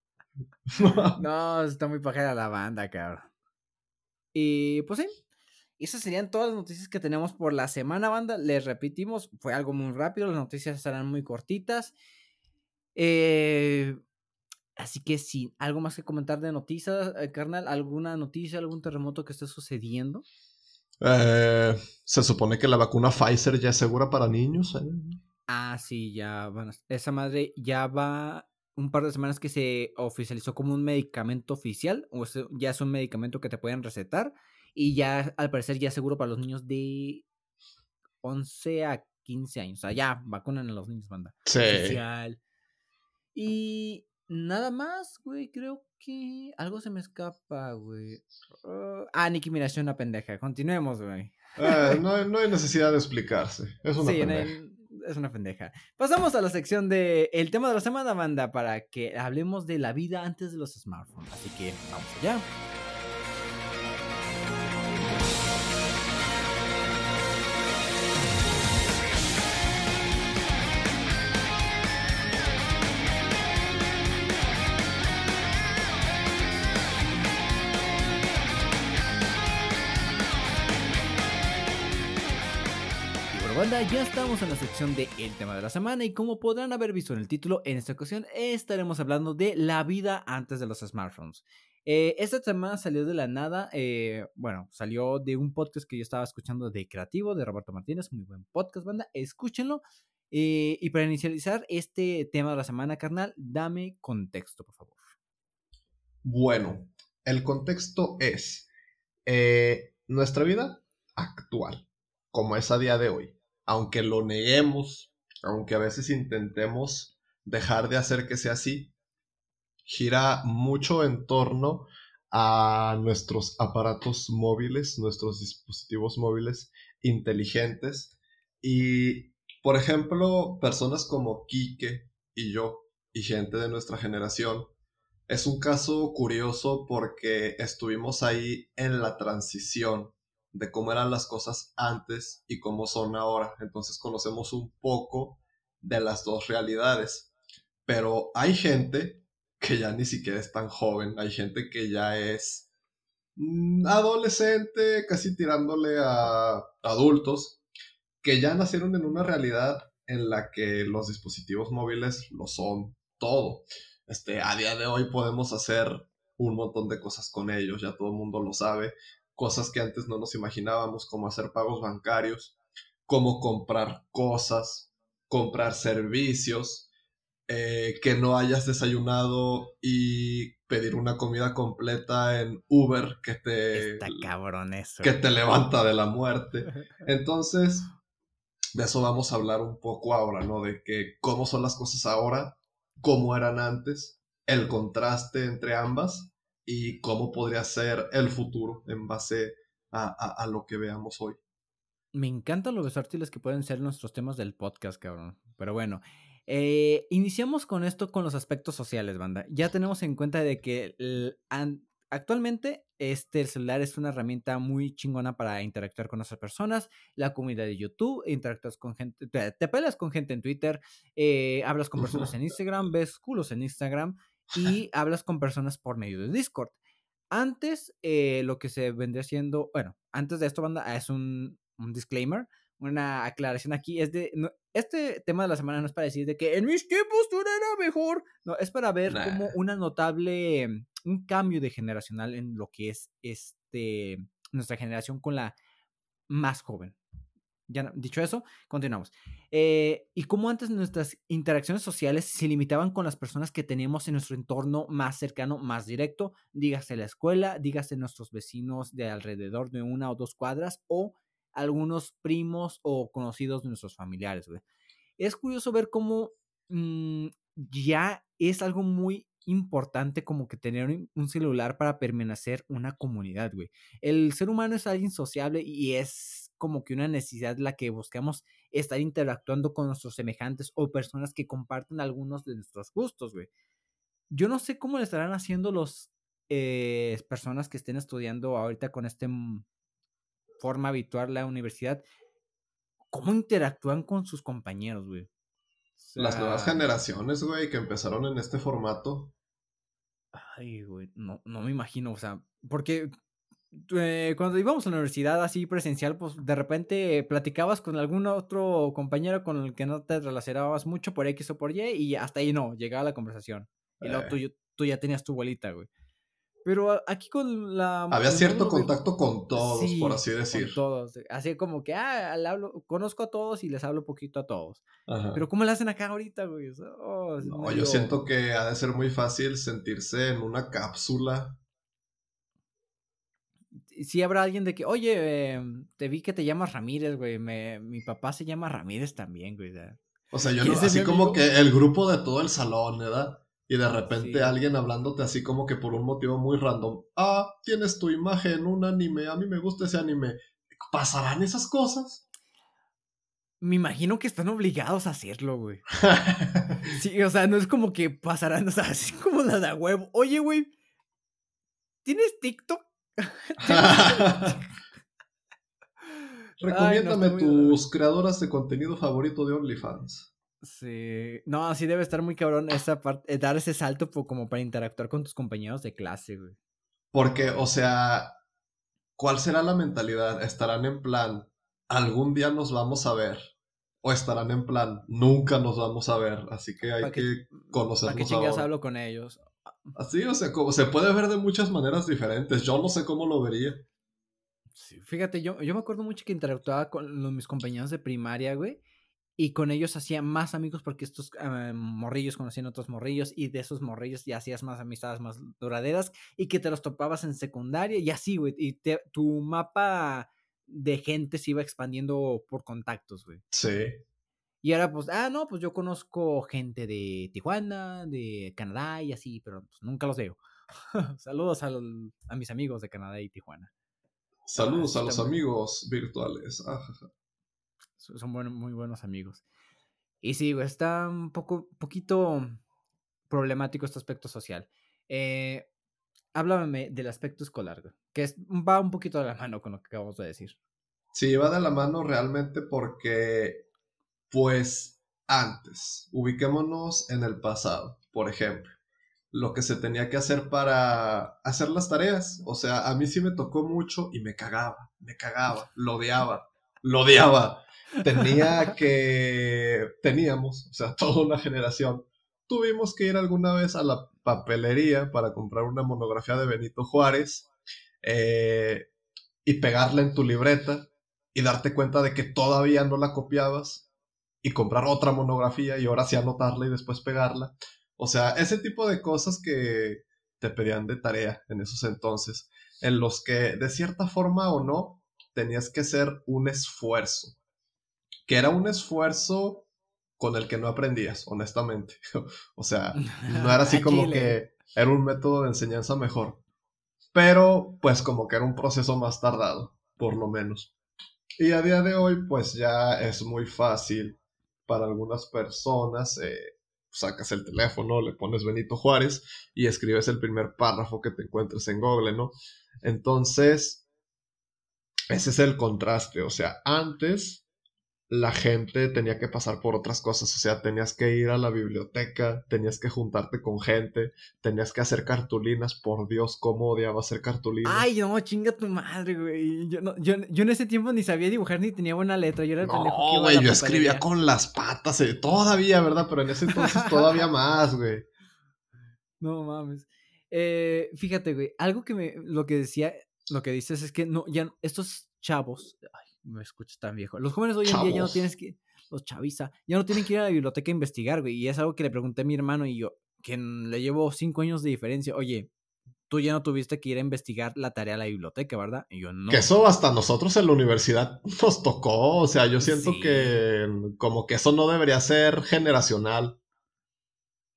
*laughs* *laughs* no, está muy pajera la banda, cabrón. Y pues sí, esas serían todas las noticias que tenemos por la semana, banda. Les repetimos, fue algo muy rápido, las noticias estarán muy cortitas. Eh, así que sí, algo más que comentar de noticias, eh, carnal, alguna noticia, algún terremoto que esté sucediendo. Eh, se supone que la vacuna Pfizer ya es segura para niños. Ah, sí, ya van. Esa madre ya va un par de semanas que se oficializó como un medicamento oficial, o ya es un medicamento que te pueden recetar y ya, al parecer, ya seguro para los niños de 11 a 15 años. O sea, ya vacunan a los niños, banda. Sí. Y nada más, güey. Creo que algo se me escapa, güey. Uh, ah, Nicki Minaj es una pendeja. Continuemos, güey. Eh, no, *laughs* no, hay necesidad de explicarse. Es una pendeja. Es una pendeja. Pasamos a la sección de el tema de la semana, banda, para que hablemos de la vida antes de los smartphones. Así que vamos allá. Ya estamos en la sección de El tema de la semana y como podrán haber visto en el título, en esta ocasión estaremos hablando de la vida antes de los smartphones. Eh, este tema salió de la nada, eh, bueno, salió de un podcast que yo estaba escuchando de Creativo, de Roberto Martínez, muy buen podcast, banda, escúchenlo. Eh, y para inicializar este tema de la semana, carnal, dame contexto, por favor. Bueno, el contexto es nuestra vida actual, como es a día de hoy aunque lo neguemos, aunque a veces intentemos dejar de hacer que sea así, gira mucho en torno a nuestros aparatos móviles, nuestros dispositivos móviles inteligentes. Y, por ejemplo, personas como Quique y yo, y gente de nuestra generación, es un caso curioso porque estuvimos ahí en la transición de cómo eran las cosas antes y cómo son ahora. Entonces conocemos un poco de las dos realidades. Pero hay gente que ya ni siquiera es tan joven, hay gente que ya es mm, adolescente, casi tirándole a adultos, que ya nacieron en una realidad en la que los dispositivos móviles lo son todo. Este, a día de hoy podemos hacer un montón de cosas con ellos, ya todo el mundo lo sabe cosas que antes no nos imaginábamos, como hacer pagos bancarios, como comprar cosas, comprar servicios, eh, que no hayas desayunado y pedir una comida completa en Uber que te... cabrón eso. Que te levanta de la muerte. Entonces, de eso vamos a hablar un poco ahora, ¿no? De que cómo son las cosas ahora, cómo eran antes, el contraste entre ambas y cómo podría ser el futuro en base a, lo que veamos hoy. Me encantan los versátiles que pueden ser nuestros temas del podcast, cabrón. Pero bueno, eh, iniciamos con esto con los aspectos sociales, banda. Ya tenemos en cuenta de que actualmente este el celular es una herramienta muy chingona para interactuar con otras personas, la comunidad de YouTube, interactúas con gente, te, peleas con gente en Twitter, eh, hablas con personas en Instagram, ves culos en Instagram y hablas con personas por medio de Discord. Antes, eh, lo que se vendría siendo, bueno, antes de esto, banda, es un, un disclaimer una aclaración aquí. Es de, este tema de la semana no es para decir de que en mis tiempos tú era mejor. No, es para ver como una notable, mm, un cambio de generacional en lo que es este, nuestra generación con la más joven. Dicho eso, continuamos. Eh, y como antes nuestras interacciones sociales se limitaban con las personas que teníamos en nuestro entorno más cercano, más directo, dígase la escuela, dígase nuestros vecinos de alrededor de una o dos cuadras o algunos primos o conocidos de nuestros familiares. Es curioso ver cómo mm, ya es algo muy importante como que tener un celular para permanecer una comunidad, güey. El ser humano es alguien sociable y es como que una necesidad la que buscamos estar interactuando con nuestros semejantes o personas que comparten algunos de nuestros gustos, güey. Yo no sé cómo le estarán haciendo los eh, personas que estén estudiando ahorita con este forma habitual la universidad, ¿cómo interactúan con sus compañeros, güey? Las nuevas generaciones, güey, que empezaron en este formato. Ay, güey, no, no me imagino, o sea, porque eh, cuando íbamos a la universidad así presencial, pues de repente platicabas con algún otro compañero con el que no te relacionabas mucho por X o por Y y hasta ahí no, llegaba la conversación. Y luego tú, eh. tú ya tenías tu bolita, güey. Pero aquí con la... Había cierto contacto con todos, por así decir. Con todos. Así como que, ah, hablo, conozco a todos y les hablo poquito a todos. Pero ¿cómo le hacen acá ahorita, güey? Oh, no, yo siento que ha de ser muy fácil sentirse en una cápsula. Sí habrá alguien de que, oye, em, te vi que te llamas Ramírez, güey. mi papá se llama Ramírez también, güey. O sea, yo no, así como que el grupo de todo el salón, ¿verdad? y de repente alguien hablándote así como que por un motivo muy random, ah, tienes tu imagen, un anime, a mí me gusta ese anime. ¿Pasarán esas cosas? Me imagino que están obligados a hacerlo, güey. *laughs* sí, o sea, no es como que pasarán, o sea, *laughs* así como la de huevo. Oye, güey, ¿tienes TikTok? *laughs* Recomiéndame tus creadoras de contenido favorito de OnlyFans. Sí, no, así debe estar muy cabrón esa parte, eh, dar ese salto como para interactuar con tus compañeros de clase, güey. Porque, o sea, ¿cuál será la mentalidad? ¿Estarán en plan, algún día nos vamos a ver? ¿O estarán en plan, nunca nos vamos a ver? Así que hay que, conocernos Para que chingas hablo con ellos. Así, o sea, como se puede ver de muchas maneras diferentes. Yo no sé cómo lo vería. Sí, fíjate, yo, yo me acuerdo mucho que interactuaba con los, mis compañeros de primaria, güey y con ellos hacía más amigos porque estos eh, morrillos conocían otros morrillos y de esos morrillos ya hacías más amistades más duraderas y que te los topabas en secundaria y así, güey. Y tu mapa de gente se iba expandiendo por contactos, güey. Sí. Y ahora, pues, ah, no, pues yo conozco gente de Tijuana, de Canadá y así, pero pues, nunca los veo. *laughs* Saludos a, a, mis amigos de Canadá y Tijuana. Saludos a los amigos virtuales. Ah, son muy buenos amigos. Y sí, está un poco, poquito problemático este aspecto social. Eh, háblame del aspecto escolar, que va un poquito de la mano con lo que acabamos de decir. Sí, va de la mano realmente porque, pues, antes, ubiquémonos en el pasado, por ejemplo, lo que se tenía que hacer para hacer las tareas. O sea, a mí sí me tocó mucho y me cagaba, me cagaba, lo odiaba, lo odiaba. Tenía que, teníamos, o sea, *laughs* toda una generación, tuvimos que ir alguna vez a la papelería para comprar una monografía de Benito Juárez eh, y pegarla en tu libreta y darte cuenta de que todavía no la copiabas y comprar otra monografía y ahora sí anotarla y después pegarla. O sea, ese tipo de cosas que te pedían de tarea en esos entonces, en los que de cierta forma o no tenías que hacer un esfuerzo que era un esfuerzo con el que no aprendías, honestamente. *laughs* o sea, no era así *laughs* como que era un método de enseñanza mejor, pero pues como que era un proceso más tardado, por lo menos. Y a día de hoy, pues ya es muy fácil para algunas personas. Eh, sacas el teléfono, le pones Benito Juárez y escribes el primer párrafo que te encuentres en Google, ¿no? Entonces, ese es el contraste. O sea, antes la gente tenía que pasar por otras cosas, o sea, tenías que ir a la biblioteca, tenías que juntarte con gente, tenías que hacer cartulinas, por Dios, cómo odiaba hacer cartulinas. Ay, no, chinga tu madre, güey. Yo, no, yo, yo en ese tiempo ni sabía dibujar ni tenía buena letra, yo era el pendejo que güey, yo escribía con las patas, eh, todavía, ¿verdad? Pero en ese entonces todavía *laughs* más, güey. No mames. Eh, fíjate, güey, algo que me, lo que decía, lo que dices es que no, ya estos chavos, me escuchas tan viejo. Los jóvenes hoy en día ya no tienes que, los chaviza, ya no tienen que ir a la biblioteca a investigar, güey. Y es algo que le pregunté a mi hermano y yo, que le llevo cinco años de diferencia. Oye, tú ya no tuviste que ir a investigar la tarea a la biblioteca, ¿verdad? Y yo no. Que eso hasta nosotros en la universidad *laughs* nos tocó. O sea, yo siento que como que eso no debería ser generacional.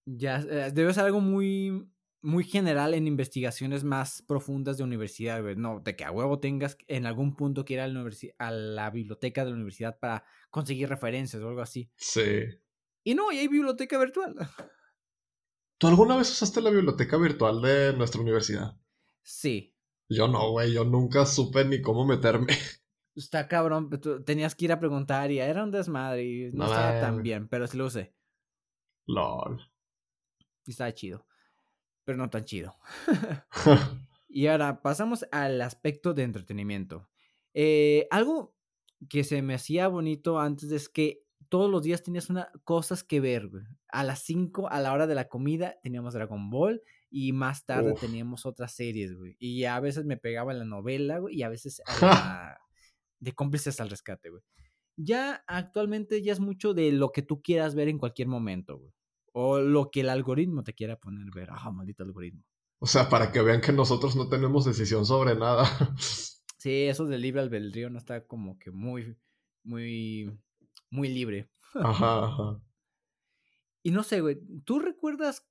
Ya, eh, debe ser algo muy muy general en investigaciones más profundas de universidad, güey. No, de que a huevo tengas en algún punto que ir a la, a la biblioteca de la universidad para conseguir referencias o algo así. Sí. Y no, y hay biblioteca virtual. *laughs* ¿Tú alguna vez usaste la biblioteca virtual de nuestra universidad? Sí. Yo no, güey, yo nunca supe ni cómo meterme. *laughs* Está cabrón, tenías que ir a preguntar y era un desmadre y no, estaba tan bien, pero sí lo usé. LOL. Y estaba chido pero no tan chido. *laughs* *laughs* y ahora pasamos al aspecto de entretenimiento. Eh, algo que se me hacía bonito antes es que todos los días tenías una, cosas que ver. A las 5, a la hora de la comida, teníamos Dragon Ball y más tarde teníamos otras series, güey. Y a veces me pegaba la novela, güey, y a veces *laughs* de cómplices al rescate, güey. Ya actualmente ya es mucho de lo que tú quieras ver en cualquier momento, güey. O lo que el algoritmo te quiera poner ver. Ah, maldito algoritmo. O sea, para que vean que nosotros no tenemos decisión sobre nada. *laughs* Sí, eso del libre albedrío no está como que muy, muy, muy libre. Ajá, *laughs* ajá. Y no sé, güey, ¿tú recuerdas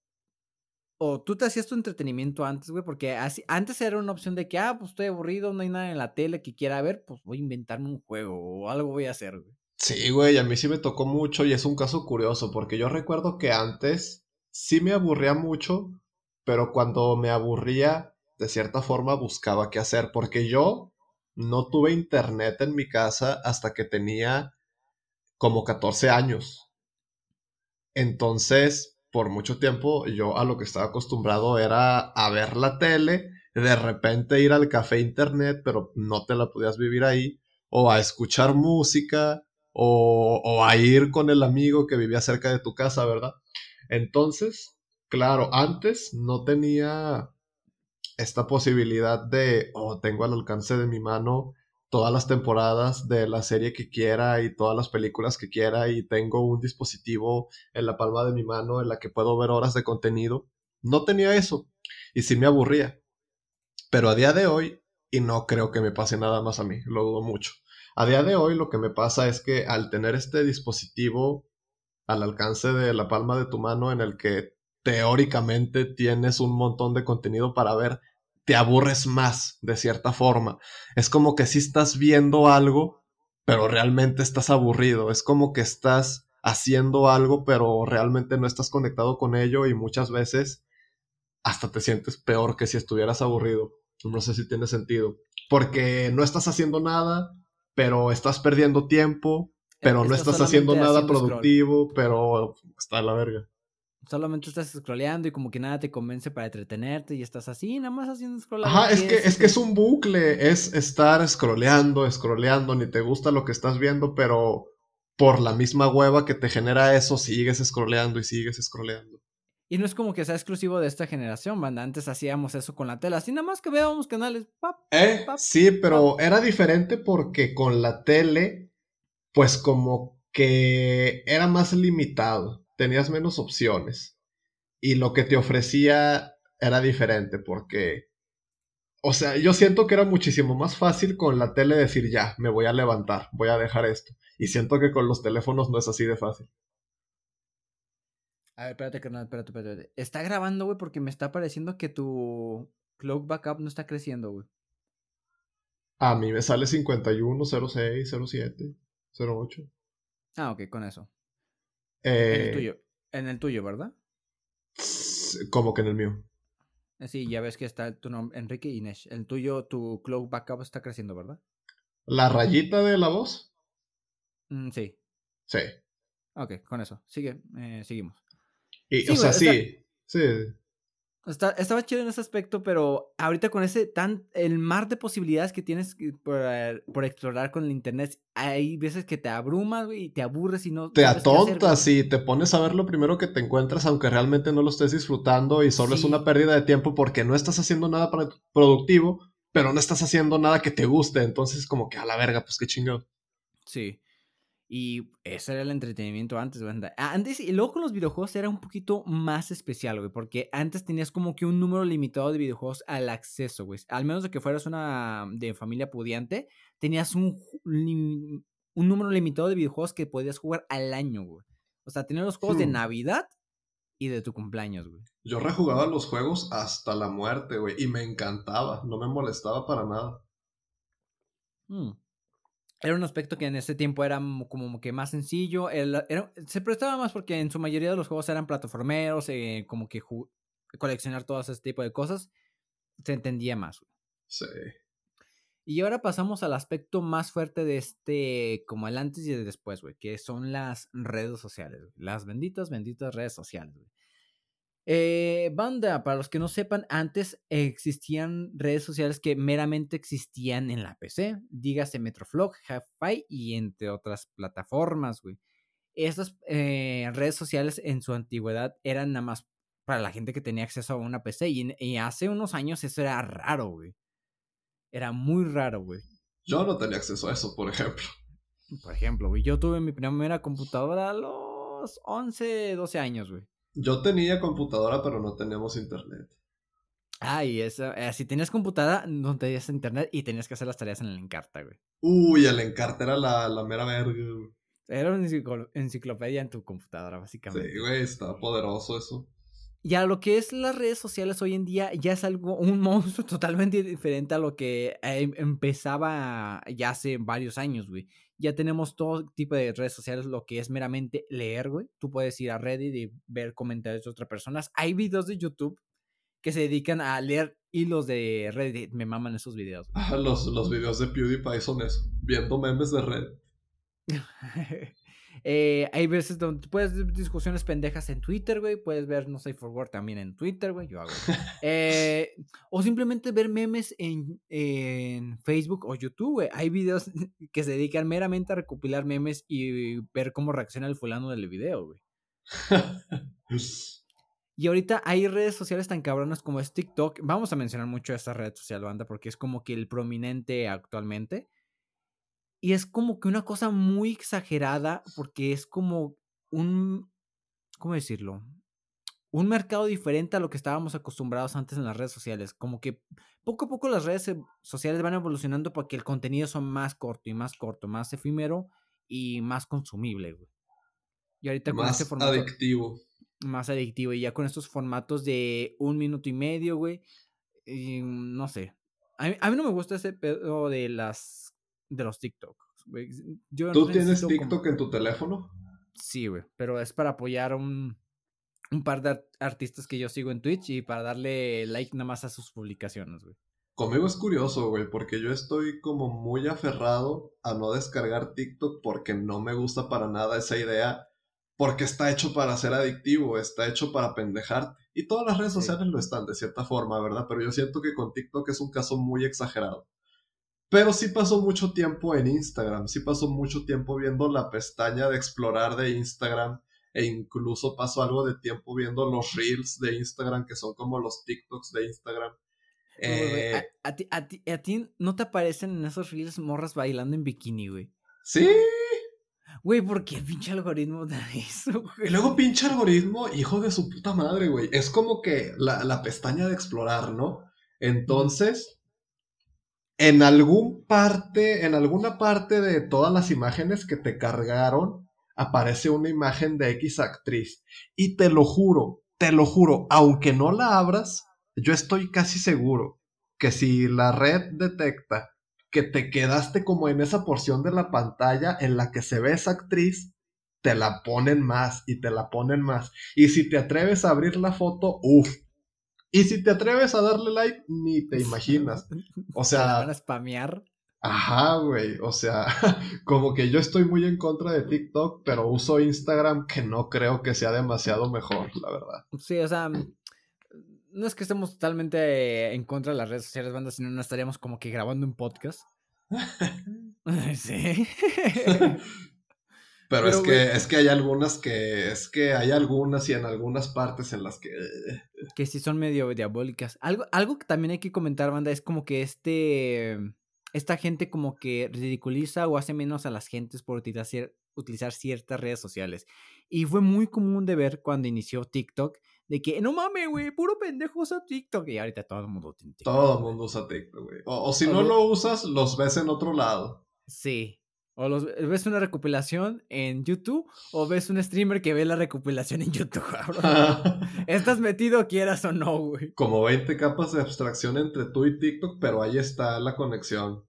o tú te hacías tu entretenimiento antes, güey? Porque así, antes era una opción de que, ah, pues estoy aburrido, no hay nada en la tele que quiera ver, pues voy a inventarme un juego o algo voy a hacer, güey. Sí, güey, a mí sí me tocó mucho y es un caso curioso porque yo recuerdo que antes sí me aburría mucho, pero cuando me aburría, de cierta forma buscaba qué hacer porque yo no tuve internet en mi casa hasta que tenía como 14 años. Entonces, por mucho tiempo, yo a lo que estaba acostumbrado era a ver la tele, de repente ir al café internet, pero no te la podías vivir ahí, o a escuchar música, o, a ir con el amigo que vivía cerca de tu casa, ¿verdad? Entonces, claro, antes no tenía esta posibilidad de, oh, tengo al alcance de mi mano todas las temporadas de la serie que quiera y todas las películas que quiera y tengo un dispositivo en la palma de mi mano en la que puedo ver horas de contenido. No tenía eso y sí me aburría. Pero a día de hoy, y no creo que me pase nada más a mí, lo dudo mucho. A día de hoy lo que me pasa es que al tener este dispositivo al alcance de la palma de tu mano en el que teóricamente tienes un montón de contenido para ver, te aburres más de cierta forma. Es como que si estás viendo algo, pero realmente estás aburrido. Es como que estás haciendo algo, pero realmente no estás conectado con ello y muchas veces hasta te sientes peor que si estuvieras aburrido. No sé si tiene sentido. Porque no estás haciendo nada, pero estás perdiendo tiempo, pero no estás haciendo nada productivo, pero está a la verga. Solamente estás scrolleando y como que nada te convence para entretenerte y estás así, nada más haciendo scroll. Ajá, es que, es que es un bucle, es estar scrolleando, scrolleando, ni te gusta lo que estás viendo, pero por la misma hueva que te genera eso, sigues scrolleando y sigues scrolleando. Y no es como que sea exclusivo de esta generación, banda. Antes hacíamos eso con la tela, así nada más que veíamos canales. eh, sí, pero era diferente porque con la tele, pues como que era más limitado, tenías menos opciones. Y lo que te ofrecía era diferente porque, o sea, yo siento que era muchísimo más fácil con la tele decir, ya, me voy a levantar, voy a dejar esto. Y siento que con los teléfonos no es así de fácil. A ver, espérate, carnal, espérate, espérate. Está grabando, güey, porque me está pareciendo que tu cloud backup no está creciendo, güey. A mí me sale 51, 06, 07, 08. Ah, ok, con eso. Eh, En el tuyo. En el tuyo, ¿verdad? Como que en el mío. Eh, Sí, ya ves que está tu nombre, Enrique Inés. El tuyo, tu cloud backup está creciendo, ¿verdad? ¿La rayita de la voz? Mm, sí. Sí. Ok, con eso. Sigue, eh, seguimos. Y, Sí, o sea, sí. Sí. Está, estaba chido en ese aspecto, pero ahorita con ese tan el mar de posibilidades que tienes por, por explorar con el internet, hay veces que te abrumas, güey, y te aburres y no Te hacer, atontas y te pones a ver lo primero que te encuentras, aunque realmente no lo estés disfrutando y solo es una pérdida de tiempo porque no estás haciendo nada para- productivo, pero no estás haciendo nada que te guste. Entonces, como que a la verga, pues qué chingado. Sí. Y ese era el entretenimiento antes, banda. Antes, y luego con los videojuegos era un poquito más especial, güey, porque antes tenías como que un número limitado de videojuegos al acceso, güey. Al menos de que fueras una de familia pudiente, tenías un, un número limitado de videojuegos que podías jugar al año, güey. O sea, tenías los juegos de Hmm. Navidad y de tu cumpleaños, güey. Yo rejugaba los juegos hasta la muerte, güey, y me encantaba, no me molestaba para nada. Mm. Era un aspecto que en ese tiempo era mo- como que más sencillo. el- era- se prestaba más porque en su mayoría de los juegos eran plataformeros, eh, como que coleccionar todo ese tipo de cosas. Se entendía más. güey. Sí. Y ahora pasamos al aspecto más fuerte de este, como el antes y el después, güey, que son las redes sociales. güey. Las benditas, benditas redes sociales, güey. Eh, banda, para los que no sepan, antes existían redes sociales que meramente existían en la PC, dígase Metroflog, Hi-Fi y entre otras plataformas, güey. Estas eh, redes sociales en su antigüedad eran nada más para la gente que tenía acceso a una PC y, y hace unos años eso era raro, güey. Era muy raro, güey. Yo no tenía acceso a eso, por ejemplo. Por ejemplo, güey, yo tuve mi primera computadora a los 11, 12 años, güey. Yo tenía computadora, pero no teníamos internet. Ah, y eso, eh, si tenías computadora, no tenías internet y tenías que hacer las tareas en el Encarta, güey. Uy, el encarte era la, la mera verga, güey. Era una enciclo- enciclopedia en tu computadora, básicamente. Sí, güey, estaba poderoso eso. Y a lo que es las redes sociales hoy en día ya es algo, un monstruo *laughs* totalmente diferente a lo que eh, empezaba ya hace varios años, güey. Ya tenemos todo tipo de redes sociales, lo que es meramente leer, güey. Tú puedes ir a Reddit y ver comentarios de otras personas. Hay videos de YouTube que se dedican a leer hilos de Reddit. Me maman esos videos. güey. *laughs* Los, los videos de PewDiePie son eso, viendo memes de red. *laughs* Eh, hay veces donde puedes ver discusiones pendejas en Twitter, güey. Puedes ver No Safe for Work también en Twitter, güey. Yo hago. *laughs* Eh, o simplemente ver memes en, en Facebook o YouTube, güey. Hay videos *laughs* que se dedican meramente a recopilar memes y ver cómo reacciona el fulano del video, güey. *laughs* Y ahorita hay redes sociales tan cabronas como es TikTok. Vamos a mencionar mucho esta red social, banda, porque es como que el prominente actualmente. Y es como que una cosa muy exagerada, porque es como un. ¿Cómo decirlo? Un mercado diferente a lo que estábamos acostumbrados antes en las redes sociales. Como que poco a poco las redes sociales van evolucionando porque el contenido son más corto y más corto, más efímero y más consumible, güey. Y ahorita con Más este formato adictivo. más adictivo. Y ya con estos formatos de un minuto y medio, güey. y, no sé. A mí, a mí no me gusta ese pedo de las. De los TikTok. güey. Yo ¿Tú tienes como- TikTok en tu teléfono? Sí, güey. Pero es para apoyar a un, un par de ar- artistas que yo sigo en Twitch y para darle like nada más a sus publicaciones, güey. Conmigo es curioso, güey, porque yo estoy como muy aferrado a no descargar TikTok porque no me gusta para nada esa idea, porque está hecho para ser adictivo, está hecho para pendejarte. Y todas las redes Sí. sociales lo están, de cierta forma, ¿verdad? Pero yo siento que con TikTok es un caso muy exagerado. Pero sí pasó mucho tiempo en Instagram, sí pasó mucho tiempo viendo la pestaña de explorar de Instagram e incluso pasó algo de tiempo viendo los reels de Instagram que son como los TikToks de Instagram. Eh, a, a ti, a, ti, a ti no te aparecen en esos reels morras bailando en bikini, güey. sí, Güey, ¿por qué pinche algoritmo da *laughs* eso, Y güey? luego pinche algoritmo, hijo de su puta madre, güey. Es como que la, la pestaña de explorar, ¿no? Entonces, en algún parte, en alguna parte de todas las imágenes que te cargaron, aparece una imagen de X actriz. Y te lo juro, te lo juro, aunque no la abras, yo estoy casi seguro que si la red detecta que te quedaste como en esa porción de la pantalla en la que se ve esa actriz, te la ponen más y te la ponen más. Y si te atreves a abrir la foto, uff. Y si te atreves a darle like, ni te imaginas. O *laughs* sea... ¿La van a spamear? Ajá, güey. O sea, *laughs* como que yo estoy muy en contra de TikTok, pero uso Instagram que no creo que sea demasiado mejor, la verdad. Sí, o sea, no es que estemos totalmente en contra de las redes sociales, bandas, sino no estaríamos como que grabando un podcast. *laughs* sí. Pero, es que es que hay algunas que es que hay algunas y en algunas partes en las que que sí son medio diabólicas. Algo algo que también hay que comentar, banda, es como que este esta gente como que ridiculiza o hace menos a las gentes por utilizar, utilizar ciertas redes sociales. Y fue muy común de ver cuando inició TikTok, de que no mames, güey, puro pendejo usa TikTok. Y ahorita todo el mundo tiene TikTok. Todo el mundo usa TikTok, güey. O, si no lo usas, los ves en otro lado. Sí. O los, ves una recopilación en YouTube o ves un streamer que ve la recopilación en YouTube, *laughs* *laughs* Estás metido quieras o no, güey. Como 20 capas de abstracción entre tú y TikTok, pero ahí está la conexión.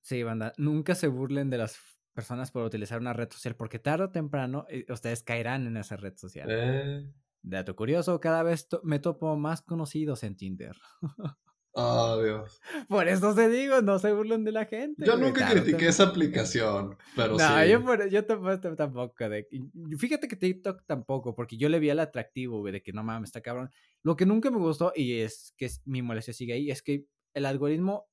Sí, banda, nunca se burlen de las personas por utilizar una red social porque tarde o temprano eh, ustedes caerán en esa red social. Eh. Dato curioso, cada vez me topo más conocidos en Tinder. *laughs* Oh, Dios. Por eso te digo, no se burlen de la gente. Yo nunca critiqué esa aplicación, pero no, sí. yo, yo tampoco. fíjate que TikTok tampoco, porque yo le vi el atractivo, güey, de que no mames, está cabrón. Lo que nunca me gustó, y es que mi molestia sigue ahí, es que el algoritmo,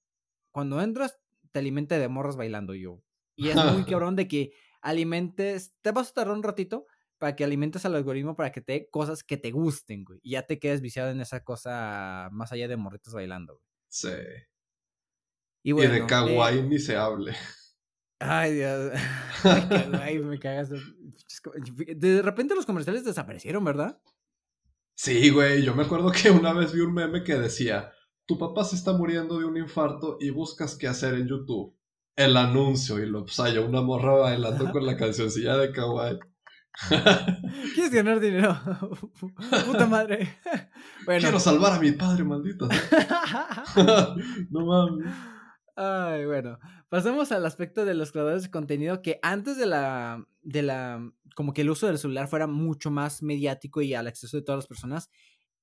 cuando entras, te alimenta de morras bailando yo. Y es muy *laughs* cabrón de que alimentes, te vas a tardar un ratito, para que alimentes al algoritmo para que te dé cosas que te gusten, güey. Y ya te quedes viciado en esa cosa más allá de morritos bailando, güey. Sí. Y, bueno, de kawaii ni se hable. Ay, Dios. *laughs* kawaii, me cagas. De repente los comerciales desaparecieron, ¿verdad? Sí, güey. Yo me acuerdo que una vez vi un meme que decía: Tu papá se está muriendo de un infarto y buscas qué hacer en YouTube. El anuncio y lo pues, una morra bailando con la cancioncilla de kawaii. ¿Quieres ganar dinero? *laughs* Puta madre. *laughs* Quiero salvar a mi padre, maldito. *laughs* no mames. Ay, bueno. Pasamos al aspecto de los creadores de contenido que antes de la. de la. como que el uso del celular fuera mucho más mediático y al acceso de todas las personas.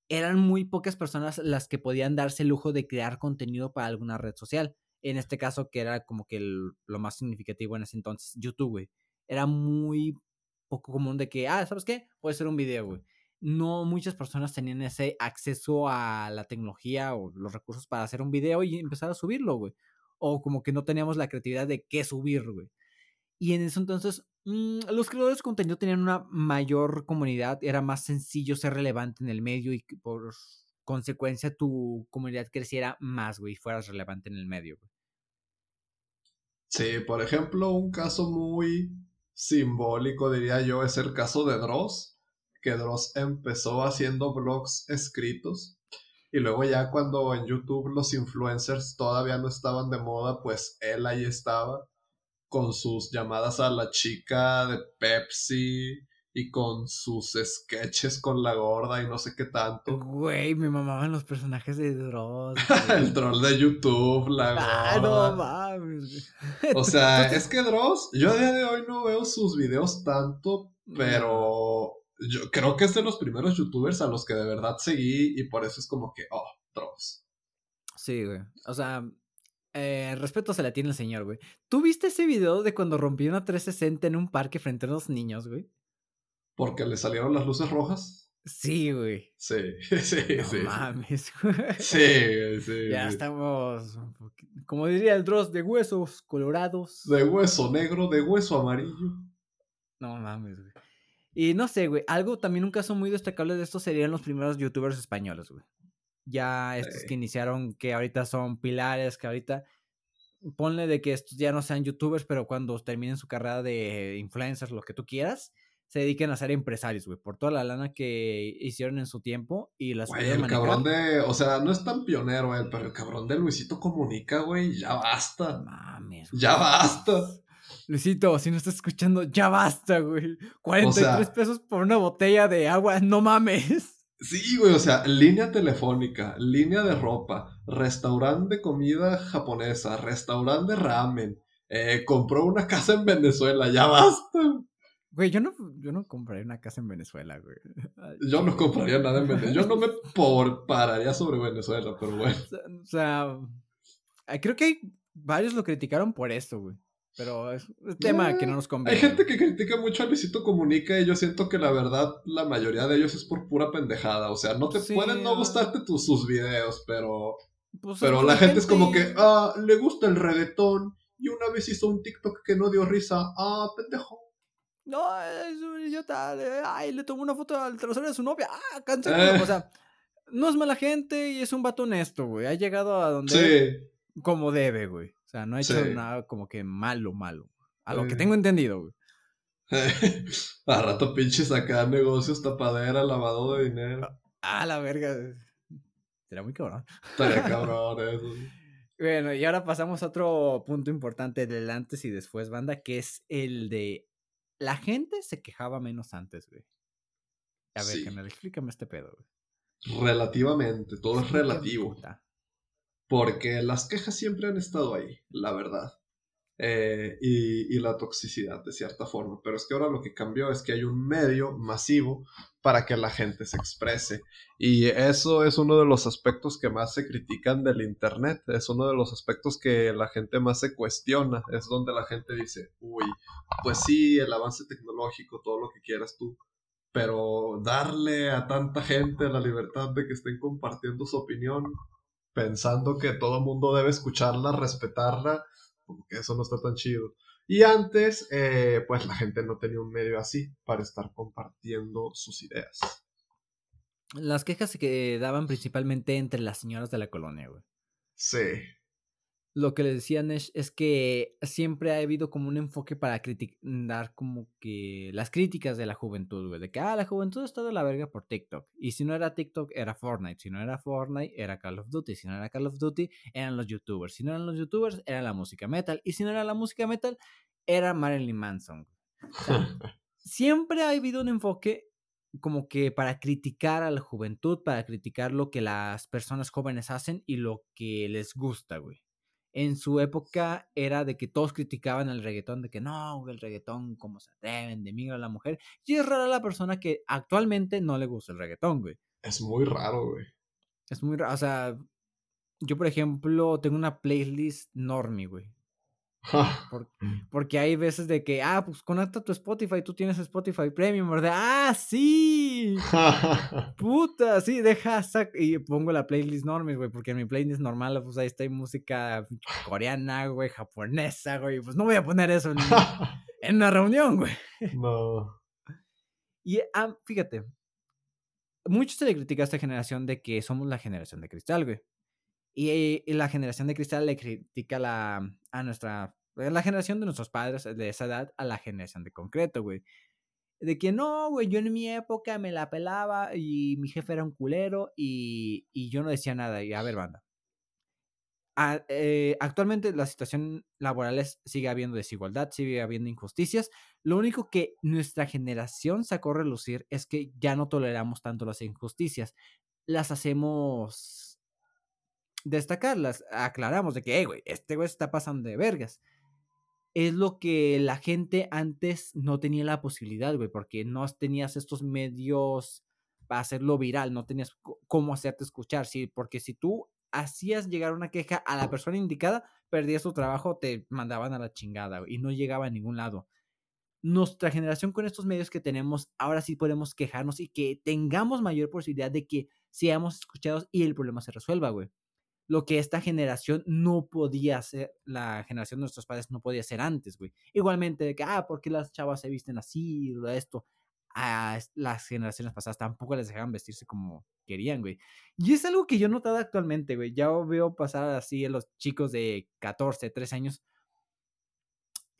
Eran muy pocas personas las que podían darse el lujo de crear contenido para alguna red social. En este caso, que era como que lo más significativo en ese entonces, YouTube, güey. Era muy poco común de que, ah, ¿sabes qué? Puede ser un video, güey. No muchas personas tenían ese acceso a la tecnología o los recursos para hacer un video y empezar a subirlo, güey. O como que no teníamos la creatividad de qué subir, güey. Y en eso entonces, mm, los creadores de contenido tenían una mayor comunidad, era más sencillo ser relevante en el medio y por consecuencia tu comunidad creciera más, güey, y fueras relevante en el medio, güey. Sí, por ejemplo, un caso muy simbólico, diría yo, es el caso de Dross, que Dross empezó haciendo blogs escritos y luego ya cuando en YouTube los influencers todavía no estaban de moda, pues él ahí estaba con sus llamadas a la chica de Pepsi y con sus sketches con la gorda y no sé qué tanto. Güey, me mamaban los personajes de Dross. *laughs* el troll de YouTube, la ah, no mames. o sea, *laughs* es que Dross, yo a día de hoy no veo sus videos tanto, pero yo creo que es de los primeros youtubers a los que de verdad seguí y por eso es como que, oh, Dross. Sí, güey. O sea, eh, respeto se la tiene el señor, güey. ¿Tú viste ese video de cuando rompió una 360 en un parque frente a unos niños, güey? Porque le salieron las luces rojas. Sí, güey. Sí, *laughs* sí, no sí. mames, *laughs* güey. Sí, sí. Ya estamos, como diría el Dross, de huesos colorados. De hueso negro, de hueso amarillo. No mames, güey. Y no sé, güey, algo también un caso muy destacable de esto serían los primeros youtubers españoles, güey. Ya estos que iniciaron, que ahorita son pilares, que ahorita ponle de que estos ya no sean youtubers, pero cuando terminen su carrera de influencers, lo que tú quieras, se dediquen a ser empresarios, güey, por toda la lana que hicieron en su tiempo y las Güey, el cabrón de, o sea, no es tan pionero, él, pero el cabrón de Luisito Comunica, güey, ya basta. Mames. Ya basta. Luisito, si no estás escuchando, ya basta, güey. 43 pesos por una botella de agua, no mames. Sí, güey, o sea, línea telefónica, línea de ropa, restaurante de comida japonesa, restaurante de ramen, eh, compró una casa en Venezuela, ya basta. Güey, yo no, yo no compraría una casa en Venezuela, güey. *laughs* yo no compraría nada en Venezuela. Yo no me *laughs* por pararía sobre Venezuela, pero bueno. O sea, creo que hay varios lo criticaron por esto, güey. Pero es un tema que no nos conviene. Hay gente que critica mucho a Luisito Comunica y yo siento que la verdad la mayoría de ellos es por pura pendejada. O sea, no te pueden no gustarte tus, sus videos, pero... Pues pero la gente, es como que, ah, le gusta el reggaetón y una vez hizo un TikTok que no dio risa. Ah, pendejo. No, es un idiota. Ay, le tomó una foto al trasero de su novia. Ah, cancel. O sea, no es mala gente y es un vato honesto, güey. Ha llegado a donde... Sí. Como debe, güey. O sea, no ha hecho nada como que malo, malo. A lo que tengo entendido, güey. *laughs* a rato pinches acá negocios, tapadera, lavado de dinero. Ah, la verga. Será muy cabrón. Estaría *laughs* cabrón eso. Bueno, y ahora pasamos a otro punto importante del antes y después, banda, que es el de la gente se quejaba menos antes, güey. A ver, me explícame este pedo, güey. Relativamente, todo es relativo. Porque las quejas siempre han estado ahí, la verdad. Eh, y, la toxicidad, de cierta forma. Pero es que ahora lo que cambió es que hay un medio masivo para que la gente se exprese. Y eso es uno de los aspectos que más se critican del Internet. Es uno de los aspectos que la gente más se cuestiona. Es donde la gente dice, uy, pues sí, el avance tecnológico, todo lo que quieras tú. Pero darle a tanta gente la libertad de que estén compartiendo su opinión, pensando que todo el mundo debe escucharla, respetarla, porque eso no está tan chido. Y antes, eh, pues la gente no tenía un medio así para estar compartiendo sus ideas. Las quejas se quedaban principalmente entre las señoras de la colonia, güey. Sí lo que le decían es, es, que siempre ha habido como un enfoque para dar como que las críticas de la juventud, güey. De que, ah, la juventud está de la verga por TikTok. Y si no era TikTok, era Fortnite. Si no era Fortnite, era Call of Duty. Si no era Call of Duty, eran los YouTubers. Si no eran los YouTubers, era la música metal. Y si no era la música metal, era Marilyn Manson. *laughs* siempre ha habido un enfoque como que para criticar a la juventud, para criticar lo que las personas jóvenes hacen y lo que les gusta, güey en su época era de que todos criticaban el reggaetón, de que no, el reggaetón, cómo se atreven, de migra a la mujer. Y es rara la persona que actualmente no le gusta el reggaetón, güey. Es muy raro, güey. Es muy raro, o sea, yo por ejemplo tengo una playlist normie, güey. Mm. porque hay veces de que, ah, pues conecta tu Spotify, tú tienes Spotify Premium, ¿verdad? Ah, sí. *laughs* Puta, sí, deja y pongo la playlist normal, güey, porque en mi playlist normal, pues ahí está música coreana, güey, japonesa, güey, pues no voy a poner eso en, *laughs* en una reunión, güey. No. Y ah, fíjate, mucho se le critica a esta generación de que somos la generación de cristal, güey. Y, la generación de cristal le critica la, a nuestra, eh, la generación de nuestros padres de esa edad a la generación de concreto, güey. De que no, güey, yo en mi época me la pelaba y mi jefe era un culero y, y yo no decía nada. Y a ver, banda. Eh, actualmente la situación laboral es, sigue habiendo desigualdad, sigue habiendo injusticias. Lo único que nuestra generación sacó a relucir es que ya no toleramos tanto las injusticias. Las hacemos destacarlas, aclaramos de que, hey, güey, este güey está pasando de vergas. Es lo que la gente antes no tenía la posibilidad, güey, porque no tenías estos medios para hacerlo viral, no tenías cómo hacerte escuchar, sí, porque si tú hacías llegar una queja a la persona indicada, perdías tu trabajo, te mandaban a la chingada y no llegaba a ningún lado. Nuestra generación con estos medios que tenemos, ahora sí podemos quejarnos y que tengamos mayor posibilidad de que seamos escuchados y el problema se resuelva, güey lo que esta generación no podía hacer, la generación de nuestros padres no podía hacer antes, güey. Igualmente, de que, ah, ¿por qué las chavas se visten así? Esto. A las generaciones pasadas tampoco les dejaban vestirse como querían, güey. Y es algo que yo he notado actualmente, güey. Ya veo pasar así a los chicos de 14, 13 años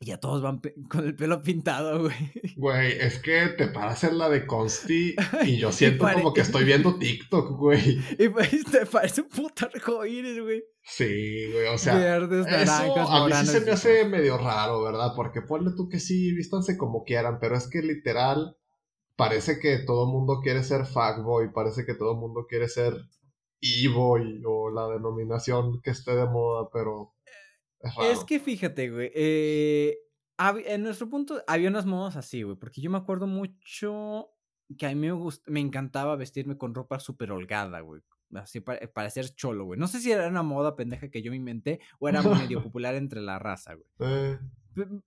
y ya todos van con el pelo pintado, güey. *laughs* Güey, es que te paras en la de Consti y yo *laughs* siento como que estoy viendo TikTok, güey. Y pues *laughs* te parece un puto arcoíris, güey. Sí, güey, o sea. Verdes, naranjas, A mí sí se me hace medio raro, ¿verdad? Porque ponle tú que sí, vístanse como quieran, pero es que literal parece que todo el mundo quiere ser fuckboy, parece que todo el mundo quiere ser Evo o la denominación que esté de moda, pero es que fíjate, güey. Eh, en nuestro punto había unas modas así, güey. Porque yo me acuerdo mucho que a mí me, me encantaba vestirme con ropa súper holgada, güey. Así para, para ser cholo, güey. No sé si era una moda pendeja que yo me inventé o era *laughs* medio popular entre la raza, güey. Eh.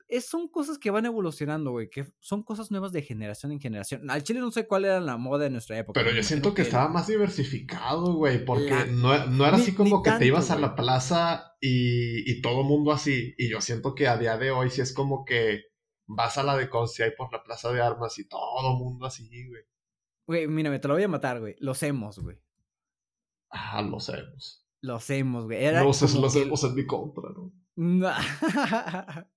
Es, son cosas que van evolucionando, güey, que son cosas nuevas de generación en generación. Al chile no sé cuál era la moda de nuestra época. Pero yo siento que, estaba más diversificado, güey, porque no, no, era así como que te ibas a la plaza y, y todo mundo así. Y yo siento que a día de hoy sí es como que vas a la de Concia y por la plaza de armas y todo mundo así, güey. Güey, mírame, te lo voy a matar, güey. Los hemos, güey. Ah, los hemos. Los hemos, güey. Era los, los hemos en mi contra, ¿no? *laughs*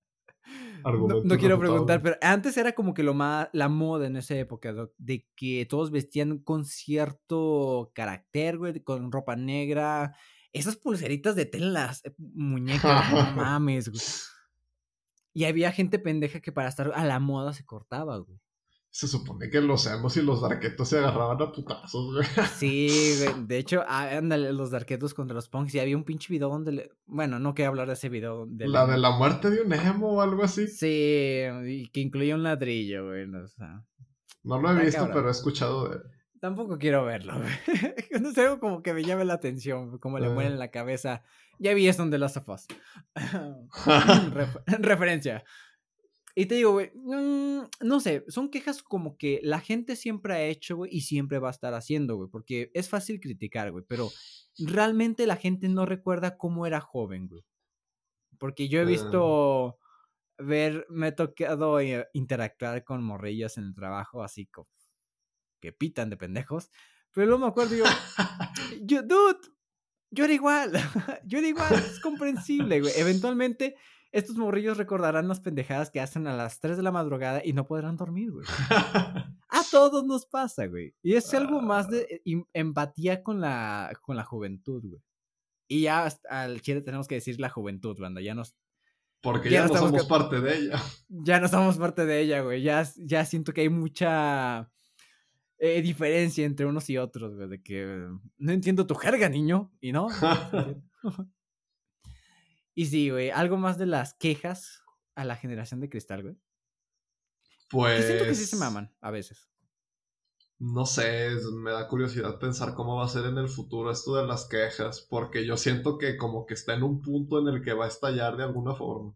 No. no, quiero preguntar, pero antes era como que lo más, la moda en esa época, de que todos vestían con cierto carácter, güey, con ropa negra, esas pulseritas de telas, eh, muñecas, no *laughs* mames, güey. Y había gente pendeja que para estar a la moda se cortaba, güey. Se supone que los emos y los darquetos se agarraban a putazos, güey. *laughs* Sí, güey. De hecho, ándale, los darquetos contra los punks. Y había un pinche video donde. Le... Bueno, no quiero hablar de ese video. De la de la muerte de un emo o algo así. Sí, y que incluía un ladrillo, güey. O sea... No lo he visto, pero he escuchado de él. Tampoco quiero verlo, güey. *laughs* no sé, como que me llame la atención, como le mueren en la cabeza. Ya vi en The Last of Us. *laughs* referencia. Y te digo, güey, mm, no sé, son quejas como que la gente siempre ha hecho, güey, y siempre va a estar haciendo, güey, porque es fácil criticar, güey, pero realmente la gente no recuerda cómo era joven, güey. Porque yo he ah. visto ver, me he tocado eh, interactuar con morrillas en el trabajo, así como que pitan de pendejos, pero luego me acuerdo yo, *laughs* yo, dude, yo era igual, *laughs* yo era igual, es comprensible, güey. Eventualmente estos morrillos recordarán las pendejadas que hacen a las 3 de la madrugada y no podrán dormir, güey. *laughs* a todos nos pasa, güey. Y es algo más de ah. empatía con la, con la juventud, güey. Y ya al chile tenemos que decir la juventud, banda. Ya nos. Porque ya, no somos parte de ella. Ya no somos parte de ella, güey. Ya, ya siento que hay mucha eh, diferencia entre unos y otros, güey. De que no entiendo tu jerga, niño. Y no. *laughs* *laughs* Y sí, güey, algo más de las quejas a la generación de cristal, güey. Pues. siento que sí se pues maman, a veces. No sé, me da curiosidad pensar cómo va a ser en el futuro esto de las quejas, porque yo siento que como que está en un punto en el que va a estallar de alguna forma.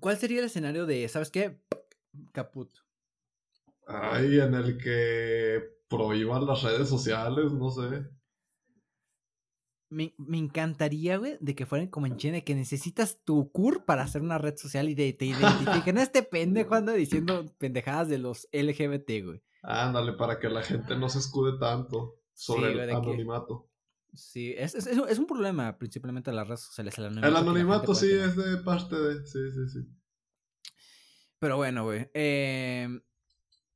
¿Cuál sería el escenario de, ¿sabes qué? Caput. Ay, en el que prohíban las redes sociales, no sé. Me, encantaría, güey, de que fueran como en China, que necesitas tu CUR para hacer una red social y de, te identifiquen. *laughs* este pendejo anda diciendo pendejadas de los LGBT, güey. Ándale, para que la gente no se escude tanto sobre el anonimato. Sí, es, es, es, un problema principalmente de las redes sociales. El anonimato, el anonimato sí es de parte de. Sí, sí, sí. Pero bueno, güey. Eh,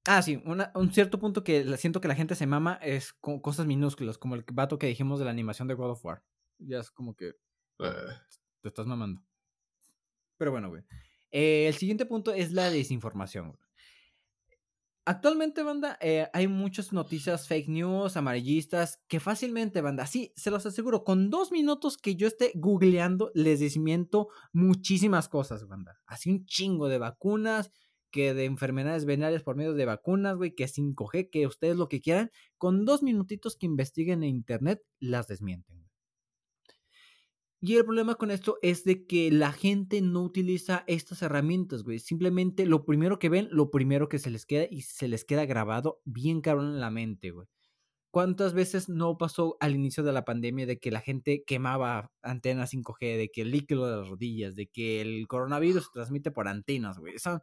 Ah, sí, un cierto punto que siento que la gente se mama es con cosas minúsculas, como el vato que dijimos de la animación de God of War. Ya es como que eh. te estás mamando. Pero bueno, güey. Eh, el siguiente punto es la desinformación. Actualmente, banda, eh, hay muchas noticias fake news, amarillistas, que fácilmente, banda, sí, se los aseguro, con dos minutos que yo esté googleando, les desmiento muchísimas cosas, banda. Así un chingo de vacunas, que de enfermedades venéreas por medio de vacunas, güey, que 5G, que ustedes lo que quieran, con dos minutitos que investiguen en internet, las desmienten. Y el problema con esto es de que la gente no utiliza estas herramientas, güey. Simplemente lo primero que ven, lo primero que se les queda y se les queda grabado bien cabrón en la mente, güey. ¿Cuántas veces no pasó al inicio de la pandemia de que la gente quemaba antenas 5G, de que el líquido de las rodillas, de que el coronavirus se transmite por antenas, güey? Eso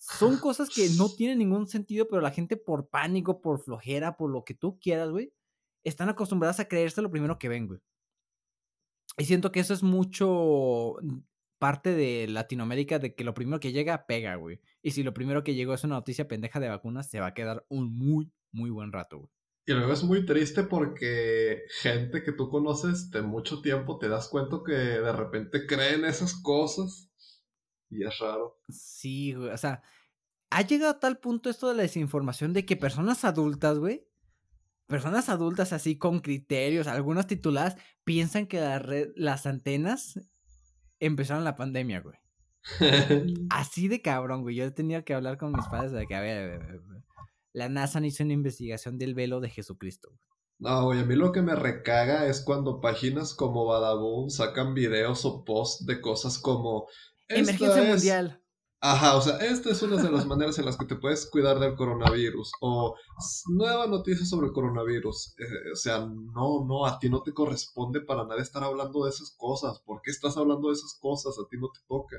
son cosas que no *sighs* tienen ningún sentido, pero la gente por pánico, por flojera, por lo que tú quieras, güey, están acostumbradas a creerse lo primero que ven, güey. Y siento que eso es mucho mm, parte de Latinoamérica, de que lo primero que llega, pega, güey. Y si lo primero que llegó es una noticia pendeja de vacunas, se va a quedar un muy, muy buen rato, güey. Y luego es muy triste porque gente que tú conoces de mucho tiempo te das cuenta que de repente creen esas cosas y es raro. Sí, güey. O sea, ha llegado a tal punto esto de la desinformación de que personas adultas, güey, personas adultas así con criterios, algunas tituladas, piensan que la red, las antenas empezaron la pandemia, güey. *laughs* así de cabrón, güey. Yo tenido que hablar con mis padres de que, a ver, la NASA no hizo una investigación del velo de Jesucristo. No, güey, a mí lo que me recaga es cuando páginas como Badaboom sacan videos o posts de cosas como... Emergencia mundial. Ajá, o sea, esta es una de las maneras en las que te puedes cuidar del coronavirus. O nueva noticia sobre el coronavirus. Eh, o sea, no, no, a ti no te corresponde para nada estar hablando de esas cosas. ¿Por qué estás hablando de esas cosas? A ti no te toca.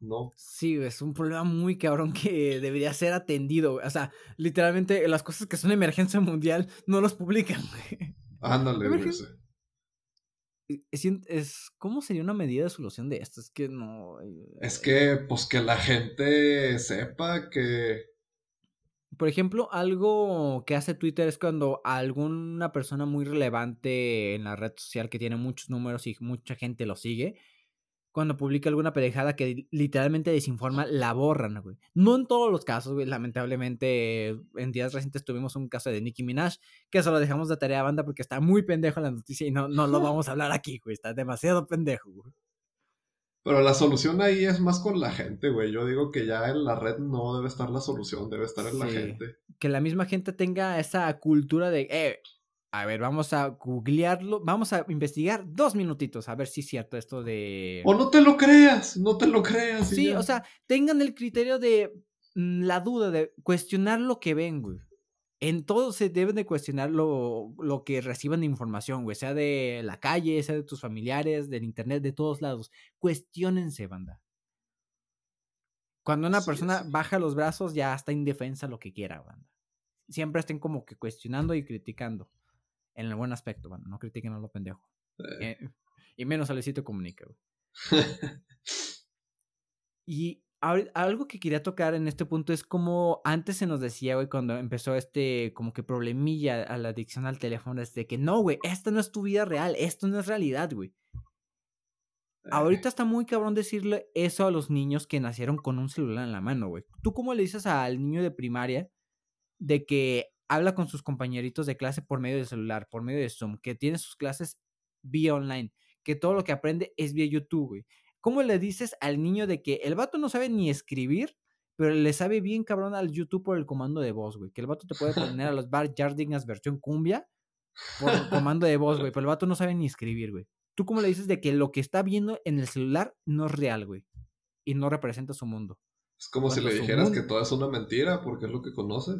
No. Sí, es un problema muy cabrón que debería ser atendido. O sea, literalmente las cosas que son emergencia mundial no los publican. Ándale, es, es, ¿Cómo sería una medida de solución de esto? Es que no. Es que, pues que la gente sepa que. Por ejemplo, algo que hace Twitter es cuando alguna persona muy relevante en la red social que tiene muchos números y mucha gente lo sigue, cuando publica alguna pendejada que literalmente desinforma, la borran, güey. No en todos los casos, güey. Lamentablemente, en días recientes tuvimos un caso de Nicki Minaj, que eso lo dejamos de tarea banda porque está muy pendejo en la noticia y no, no lo *laughs* vamos a hablar aquí, güey. Está demasiado pendejo, güey. Pero la solución ahí es más con la gente, güey. Yo digo que ya en la red no debe estar la solución, debe estar en la gente. Que la misma gente tenga esa cultura de, eh, a ver, vamos a googlearlo, vamos a investigar dos minutitos, a ver si es cierto esto de... O no te lo creas, no te lo creas. Sí, o sea, tengan el criterio de mm, la duda, de cuestionar lo que ven, güey. En todo se deben de cuestionar lo, lo que reciban de información, güey, sea de la calle, sea de tus familiares, del internet, de todos lados. Cuestiónense, banda. Cuando una persona baja los brazos, ya está indefensa lo que quiera, banda. Siempre estén como que cuestionando y criticando en el buen aspecto, bueno, no critiquen a lo pendejo. Eh, y menos a Luisito Comunica, *laughs* y algo que quería tocar en este punto es como antes se nos decía, güey, cuando empezó este como que problemilla a la adicción al teléfono, es de que no, güey, esta no es tu vida real, esto no es realidad, güey. Ahorita está muy cabrón decirle eso a los niños que nacieron con un celular en la mano, güey. ¿Tú cómo le dices al niño de primaria de que habla con sus compañeritos de clase por medio de celular, por medio de Zoom, que tiene sus clases vía online, que todo lo que aprende es vía YouTube, güey. ¿Cómo le dices al niño de que el vato no sabe ni escribir, pero le sabe bien cabrón al YouTube por el comando de voz, güey? Que el vato te puede poner a los bar Jardingas versión cumbia por el comando de voz, güey, pero el vato no sabe ni escribir, güey. ¿Tú cómo le dices de que lo que está viendo en el celular no es real, güey? Y no representa su mundo. Es como si le dijeras que todo es una mentira porque es lo que conoce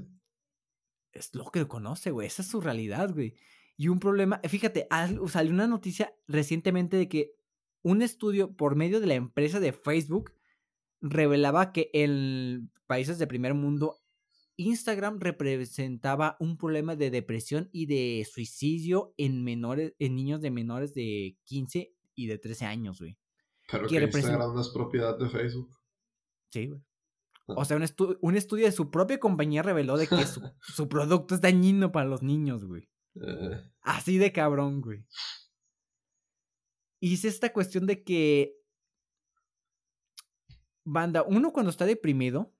es lo que conoce, güey. Esa es su realidad, güey. Y un problema, fíjate, salió una noticia recientemente de que un estudio por medio de la empresa de Facebook revelaba que en países de primer mundo Instagram representaba un problema de depresión y de suicidio en menores, en niños de menores de 15 y de 13 años, güey. Pero que, Instagram no es propiedad de Facebook. Sí, güey. O sea, un, un, estudio de su propia compañía reveló de que *laughs* su, producto es dañino para los niños, güey. Eh. Así de cabrón, güey. Y es esta cuestión de que. Banda, uno cuando está deprimido,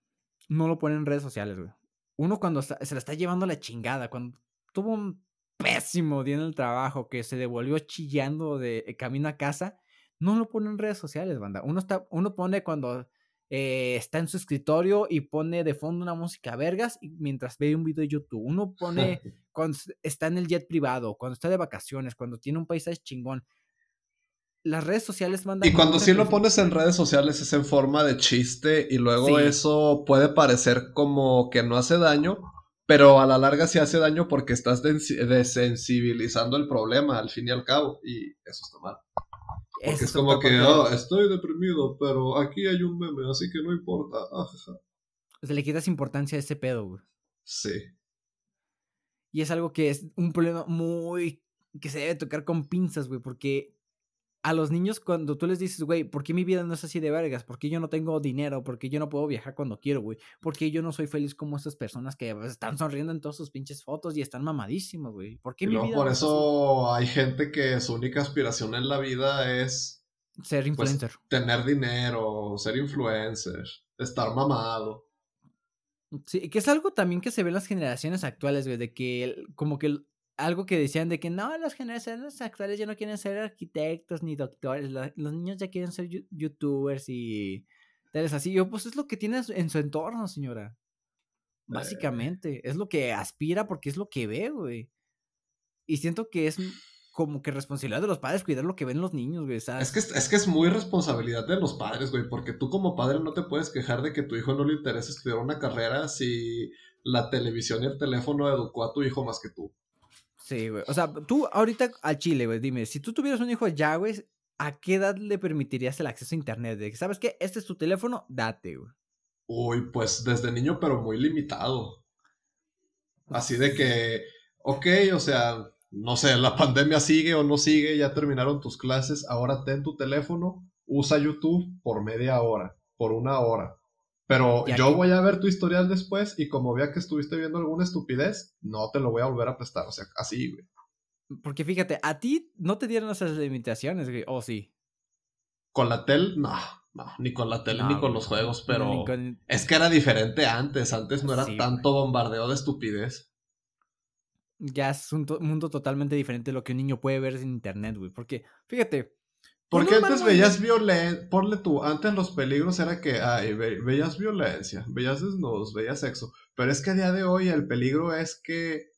no lo pone en redes sociales, güey. Uno cuando se la está llevando la chingada, cuando tuvo un pésimo día en el trabajo, que se devolvió chillando de camino a casa, no lo pone en redes sociales, banda. Uno, está, uno pone cuando eh, está en su escritorio y pone de fondo una música vergas mientras ve un video de YouTube. Uno pone *laughs* cuando está en el jet privado, cuando está de vacaciones, cuando tiene un paisaje chingón. Las redes sociales mandan. Y cuando sí lo pones en redes sociales es en forma de chiste y luego eso puede parecer como que no hace daño, pero a la larga sí hace daño porque estás desensibilizando el problema al fin y al cabo y eso está mal. Porque es como que, oh, estoy deprimido, pero aquí hay un meme, así que no importa. Ah, o sea, le quitas importancia a ese pedo, güey. Sí. Y es algo que es un problema muy. que se debe tocar con pinzas, güey, porque a los niños cuando tú les dices, güey, ¿por qué mi vida no es así de vergas? ¿Por qué yo no tengo dinero? ¿Por qué yo no puedo viajar cuando quiero, güey? ¿Por qué yo no soy feliz como esas personas que pues, están sonriendo en todas sus pinches fotos y están mamadísimos, güey? ¿Por qué mi vida Por eso hay gente que su única aspiración en la vida es ser pues, influencer. tener dinero, ser influencer, estar mamado. Sí, que es algo también que se ve en las generaciones actuales, güey, de que como que algo que decían de que no, las generaciones actuales ya no quieren ser arquitectos ni doctores, los niños ya quieren ser youtubers y tales así. Yo, pues es lo que tiene en su entorno, señora. Eh. Básicamente, es lo que aspira porque es lo que ve, güey. Y siento que es como que responsabilidad de los padres cuidar lo que ven los niños, güey. Es que, es que es muy responsabilidad de los padres, güey, porque tú como padre no te puedes quejar de que tu hijo no le interesa estudiar una carrera si la televisión y el teléfono educó a tu hijo más que tú. Sí, güey. O sea, tú ahorita al Chile, güey, dime, si tú tuvieras un hijo ya, güey, ¿a qué edad le permitirías el acceso a internet? De que, ¿sabes qué? Este es tu teléfono, date, güey. Uy, pues desde niño, pero muy limitado. Así de que, ok, o sea, no sé, la pandemia sigue o no sigue, ya terminaron tus clases, ahora ten tu teléfono, usa YouTube por media hora, por una hora. Pero yo voy a ver tu historial después y como vea que estuviste viendo alguna estupidez, no te lo voy a volver a prestar, o sea, así, güey. Porque fíjate, a ti no te dieron esas limitaciones, güey, o sí. Con la tel, no, no, ni con la tele ni con los juegos, pero es que era diferente antes, antes no era tanto bombardeo de estupidez ya es un mundo totalmente diferente de lo que un niño puede ver en internet, güey. Porque, fíjate. Porque antes veías violencia, ponle tú, antes los peligros era que, ay, veías violencia, veías desnudos, veías sexo. Pero es que a día de hoy el peligro es que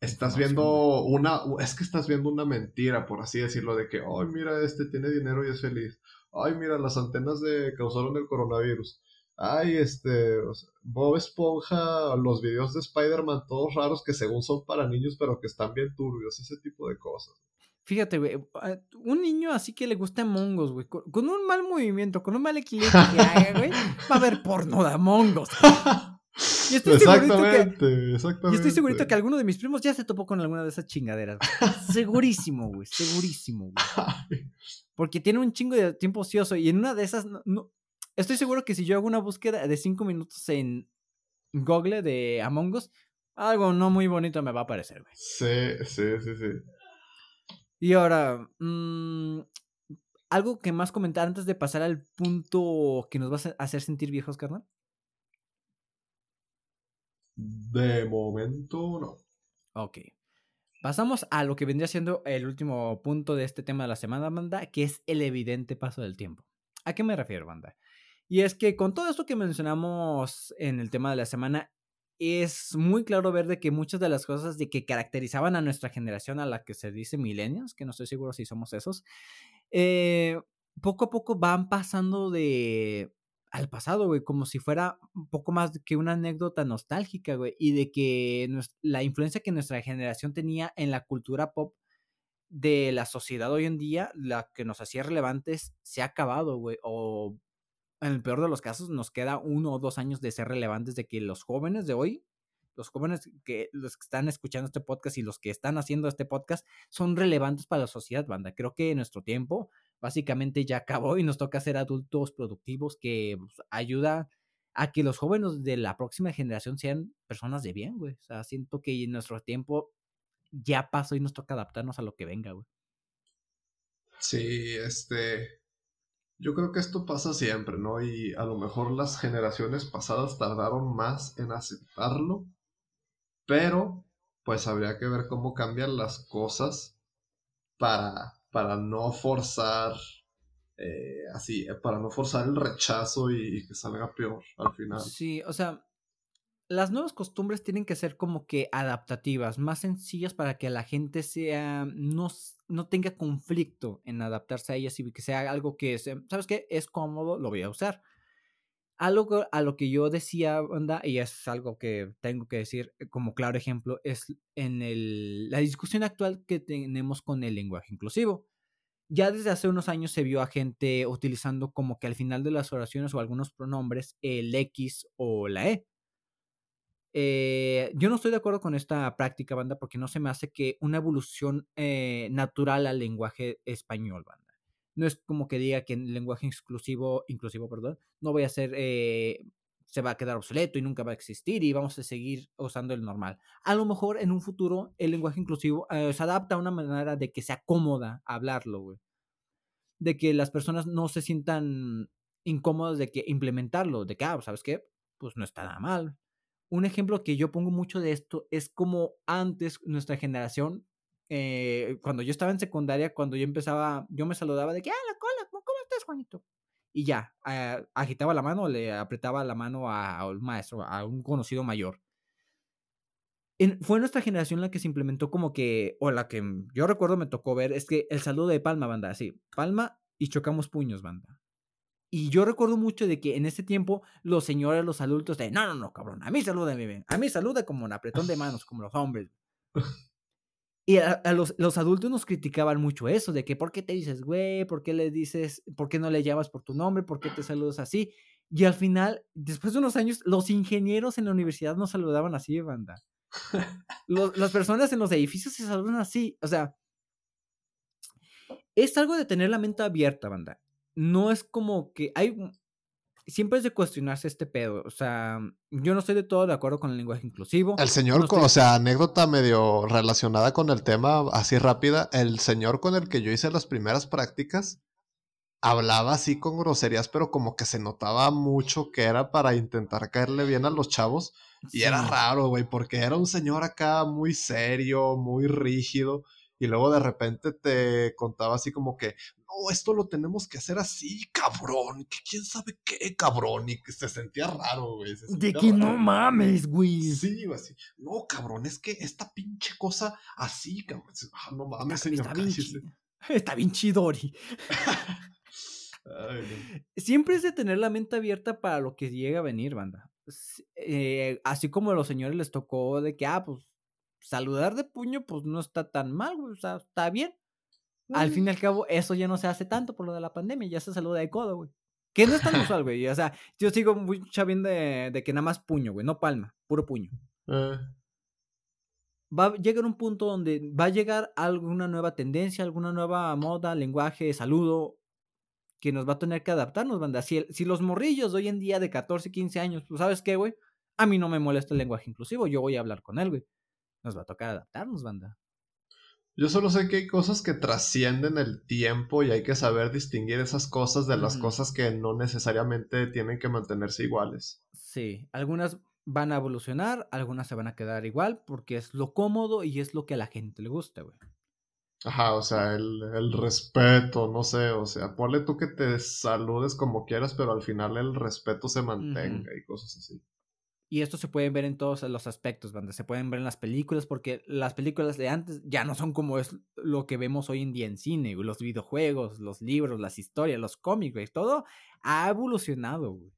estás viendo una, es que estás viendo una mentira, por así decirlo, de que, ay, mira, este tiene dinero y es feliz. Ay, mira, las antenas de causaron el coronavirus ay, este, Bob Esponja, los videos de Spider-Man todos raros que según son para niños, pero que están bien turbios, ese tipo de cosas. Fíjate, güey, ah, un niño así que le gusta Mongos, güey, con, un mal movimiento, con un mal equilibrio que haga, güey, va a ver *laughs* porno de Mongos. Y estoy exactamente, que, exactamente. Y estoy segurito que alguno de mis primos ya se topó con alguna de esas chingaderas. segurísimo, güey, segurísimo, güey. *laughs* Porque tiene un chingo de tiempo ocioso y en una de esas no, Estoy seguro que si yo hago una búsqueda de 5 minutos en Google de Among Us, algo no muy bonito me va a aparecer, güey. Sí, sí, sí, sí. Y ahora, mm, algo que más comentar antes de pasar al punto que nos va a hacer sentir viejos, carnal. De momento no. Ok. Pasamos a lo que vendría siendo el último punto de este tema de la semana, banda, que es el evidente paso del tiempo. ¿A qué me refiero, banda? Y es que con todo esto que mencionamos en el tema de la semana, es muy claro ver de que muchas de las cosas de que caracterizaban a nuestra generación, a la que se dice millennials, que no estoy seguro si somos esos, eh, poco a poco van pasando de al pasado, güey, como si fuera un poco más que una anécdota nostálgica, güey, y de que la influencia que nuestra generación tenía en la cultura pop de la sociedad hoy en día, la que nos hacía relevantes, se ha acabado, güey, o en el peor de los casos, nos queda uno o dos años de ser relevantes de que los jóvenes de hoy, los jóvenes que los que están escuchando este podcast y los que están haciendo este podcast son relevantes para la sociedad, banda. Creo que nuestro tiempo básicamente ya acabó y nos toca ser adultos productivos que pues, ayuda a que los jóvenes de la próxima generación sean personas de bien, güey. O sea, siento que nuestro tiempo ya pasó y nos toca adaptarnos a lo que venga, güey. Sí, este, yo creo que esto pasa siempre, ¿no? Y a lo mejor las generaciones pasadas tardaron más en aceptarlo, pero pues habría que ver cómo cambian las cosas para, para no forzar, eh, así, para no forzar el rechazo y, que salga peor al final. Sí, o sea, las nuevas costumbres tienen que ser como que adaptativas, más sencillas para que la gente sea, no, no tenga conflicto en adaptarse a ellas y que sea algo que, ¿sabes qué? Es cómodo, lo voy a usar. Algo a lo que yo decía, onda, y es algo que tengo que decir como claro ejemplo, es en el, la discusión actual que tenemos con el lenguaje inclusivo. Ya desde hace unos años se vio a gente utilizando como que al final de las oraciones o algunos pronombres el X o la E eh, yo no estoy de acuerdo con esta práctica, banda, porque no se me hace que una evolución eh, natural al lenguaje español, banda. No es como que diga que el lenguaje exclusivo, inclusivo, perdón, no voy a ser, eh, se va a quedar obsoleto y nunca va a existir y vamos a seguir usando el normal. A lo mejor en un futuro el lenguaje inclusivo se adapta a una manera de que sea cómoda hablarlo, güey. De que las personas no se sientan incómodas de que implementarlo, de que, ah, ¿sabes qué? Pues no está nada mal un ejemplo que yo pongo mucho de esto es como antes nuestra generación, eh, cuando yo estaba en secundaria, cuando yo empezaba, yo me saludaba de que, ah, la cola, ¿cómo estás, Juanito? Y ya, ah, agitaba la mano, le apretaba la mano a, un maestro, a un conocido mayor. fue nuestra generación la que se implementó como que, o la que yo recuerdo me tocó ver, es que el saludo de palma, banda, así, palma y chocamos puños, banda. Y yo recuerdo mucho de que en ese tiempo los señores, los adultos, de no, no, no, cabrón, a mí saluda, a mí saluda como un apretón de manos, como los hombres. Y a, los, los, adultos nos criticaban mucho eso, de que por qué te dices, güey, por qué le dices, por qué no le llamas por tu nombre, por qué te saludas así. Y al final, después de unos años, los ingenieros en la universidad nos saludaban así, banda. las personas en los edificios se saludan así. O sea, es algo de tener la mente abierta, banda no es como que hay, siempre es de cuestionarse este pedo. O sea, yo no estoy de todo de acuerdo con el lenguaje inclusivo. El señor, o sea, anécdota medio relacionada con el tema, así rápida. El señor con el que yo hice las primeras prácticas hablaba así con groserías, pero como que se notaba mucho que era para intentar caerle bien a los chavos. Y era raro, güey, porque era un señor acá muy serio, muy rígido y luego de repente te contaba así como que, no, esto lo tenemos que hacer así, cabrón, que quién sabe qué, cabrón, y que se sentía raro, güey. De que no mames, güey. Sí, güey, así, no, cabrón, es que esta pinche cosa así, cabrón, ah, no mames, señor. Está bien, *laughs* está bien chidori. *laughs* Siempre es de tener la mente abierta para lo que llega a venir, banda. Eh, así como a los señores les tocó de que, ah, pues saludar de puño, pues no está tan mal, güey. O sea, está bien. Al fin y al cabo, eso ya no se hace tanto por lo de la pandemia, ya se saluda de codo, güey. Que no es tan usual, güey. O sea, yo sigo mucho bien de, de que nada más puño, güey, no palma, puro puño. Eh. Va a llegar un punto donde va a llegar alguna nueva tendencia, alguna nueva moda, lenguaje, saludo, que nos va a tener que adaptarnos, banda. Si, si los morrillos de hoy en día de 14, 15 años, pues sabes qué, güey, a mí no me molesta el lenguaje inclusivo, yo voy a hablar con él, güey nos va a tocar adaptarnos, banda. Yo solo sé que hay cosas que trascienden el tiempo y hay que saber distinguir esas cosas de las cosas que no necesariamente tienen que mantenerse iguales. Sí, algunas van a evolucionar, algunas se van a quedar igual porque es lo cómodo y es lo que a la gente le gusta, güey. Ajá, o sea, el, el, respeto, no sé, o sea, ponle tú que te saludes como quieras, pero al final el respeto se mantenga y cosas así. Y esto se puede ver en todos los aspectos, banda. Se pueden ver en las películas, porque las películas de antes ya no son como es lo que vemos hoy en día en cine, Los videojuegos, los libros, las historias, los cómics, Todo ha evolucionado, güey.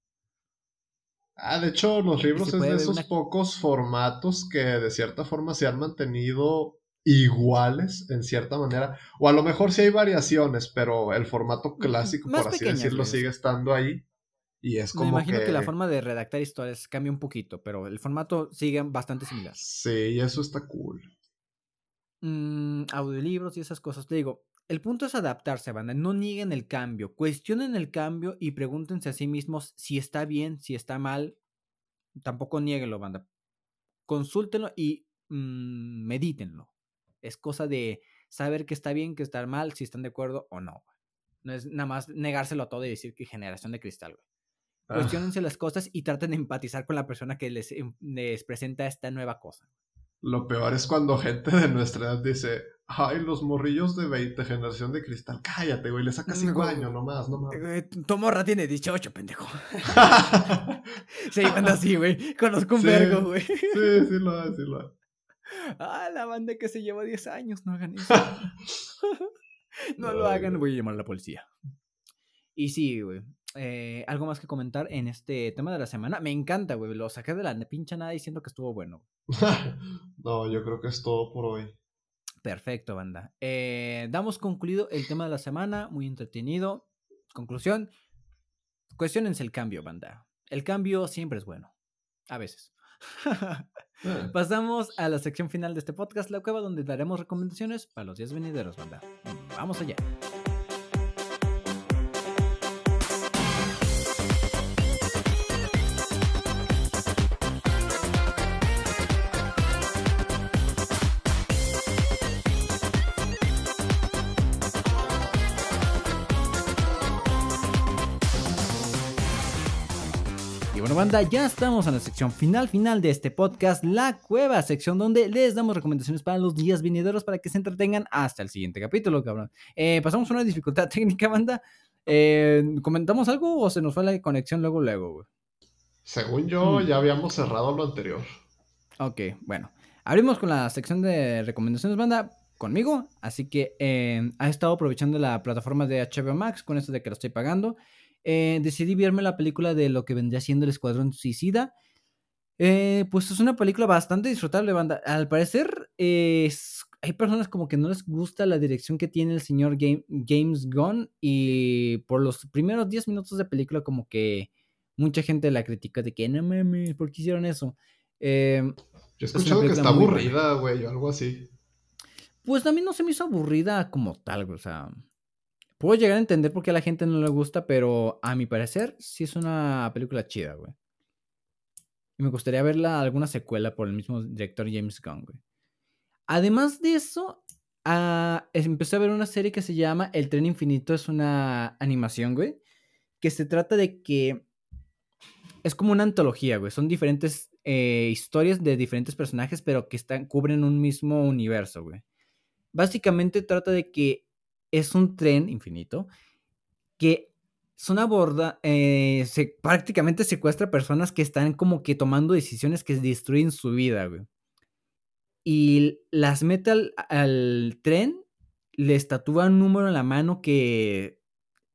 Ah, de hecho, los libros es de esos pocos formatos que de cierta forma se han mantenido iguales en cierta manera. O a lo mejor sí hay variaciones, pero el formato clásico, por así decirlo, sigue estando ahí. Y es como Me imagino que... la forma de redactar historias cambia un poquito, pero el formato sigue bastante similar. Sí, y eso está cool. Mm, audiolibros y esas cosas. Te digo, el punto es adaptarse, banda. No nieguen el cambio. Cuestionen el cambio y pregúntense a sí mismos si está bien, si está mal. Tampoco nieguenlo, banda. Consúltenlo y mm, medítenlo. Es cosa de saber que está bien, que está mal, si están de acuerdo o no. No es nada más negárselo a todo y decir que generación de cristal, güey. Ah. Cuestionense las cosas y traten de empatizar con la persona que les, em, les, presenta esta nueva cosa. Lo peor es cuando gente de nuestra edad dice, ay, los morrillos de 20, generación de cristal, cállate, güey, le sacas 5 años nomás, nomás. Eh, tu morra tiene 18, pendejo. *laughs* Se iban así, güey, conozco un vergo, güey. Sí, sí lo hace, sí lo hace. Ah, la banda que se lleva 10 años, no hagan eso. *laughs* *laughs* no lo hagan, voy a llamar a la policía. Y sí, güey. Eh, algo más que comentar en este tema de la semana. Me encanta, güey. Lo saqué de la pincha nada diciendo que estuvo bueno. *laughs* no, yo creo que es todo por hoy. Perfecto, banda. Eh, damos concluido el tema de la semana. Muy entretenido. Conclusión. Cuestionense el cambio, banda. El cambio siempre es bueno. A veces. Eh. *laughs* Pasamos a la sección final de este podcast, la cueva, donde daremos recomendaciones para los días venideros, banda. Vamos allá. Banda, ya estamos en la sección final, final de este podcast, La Cueva, sección donde les damos recomendaciones para los días venideros para que se entretengan hasta el siguiente capítulo, cabrón. Eh, pasamos una dificultad *laughs* técnica, banda. Eh, ¿Comentamos algo o se nos fue la conexión luego, luego, güey? Según yo, mm. ya habíamos cerrado lo anterior. Ok, bueno. Abrimos con la sección de recomendaciones, banda, conmigo. Así que eh, ha estado aprovechando la plataforma de HBO Max con esto de que lo estoy pagando. Eh, decidí verme la película de lo que vendría siendo el Escuadrón Suicida. Eh, pues es una película bastante disfrutable, banda. Al parecer, hay personas como que no les gusta la dirección que tiene el señor James Gunn. Y por los primeros 10 minutos de película, como que mucha gente la critica de que no mames, ¿por qué hicieron eso? Eh, Yo he escuchado que está aburrida, güey, o algo así. Pues a mí no se me hizo aburrida como tal, güey. O sea, Puedo llegar a entender por qué a la gente no le gusta, pero a mi parecer sí es una película chida, güey. Y me gustaría verla alguna secuela por el mismo director James Gunn, güey. Además de eso, ah, empecé a ver una serie que se llama El tren infinito. Es una animación, güey. Que se trata de que es como una antología, güey. Son diferentes eh, historias de diferentes personajes, pero que están, cubren un mismo universo, güey. Básicamente trata de que es un tren infinito que son aborda, eh, prácticamente secuestra personas que están como que tomando decisiones que destruyen su vida, güey. Y las mete al, tren, le tatúa un número en la mano que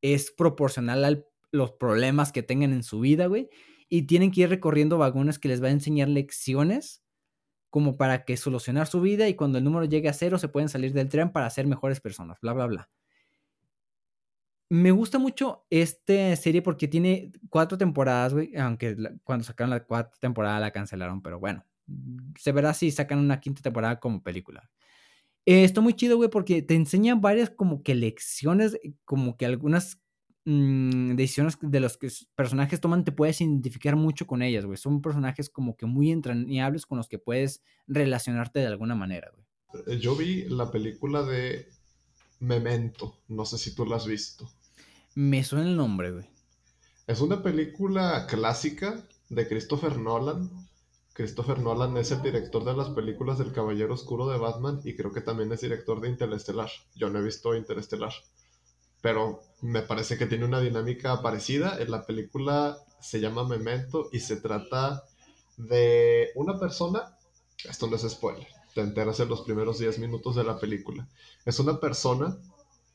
es proporcional a los problemas que tengan en su vida, güey. Y tienen que ir recorriendo vagones que les va a enseñar lecciones como para que solucionar su vida y cuando el número llegue a cero se pueden salir del tren para ser mejores personas, bla, bla, bla. Me gusta mucho esta serie porque tiene cuatro temporadas, güey, aunque cuando sacaron la cuarta temporada la cancelaron, pero bueno, se verá si sacan una quinta temporada como película. Eh, está muy chido, güey, porque te enseñan varias como que lecciones, como que algunas Mm, decisiones de los que personajes toman, te puedes identificar mucho con ellas, güey. Son personajes como que muy entrañables con los que puedes relacionarte de alguna manera, güey. Eh, yo vi la película de Memento, no sé si tú la has visto. Me suena el nombre, güey. Es una película clásica de Christopher Nolan. Christopher Nolan es el director de las películas del Caballero Oscuro de Batman y creo que también es director de Interestelar. Yo no he visto Interestelar pero me parece que tiene una dinámica parecida. En la película se llama Memento y se trata de una persona, esto no es spoiler, te enteras en los primeros 10 minutos de la película. Es una persona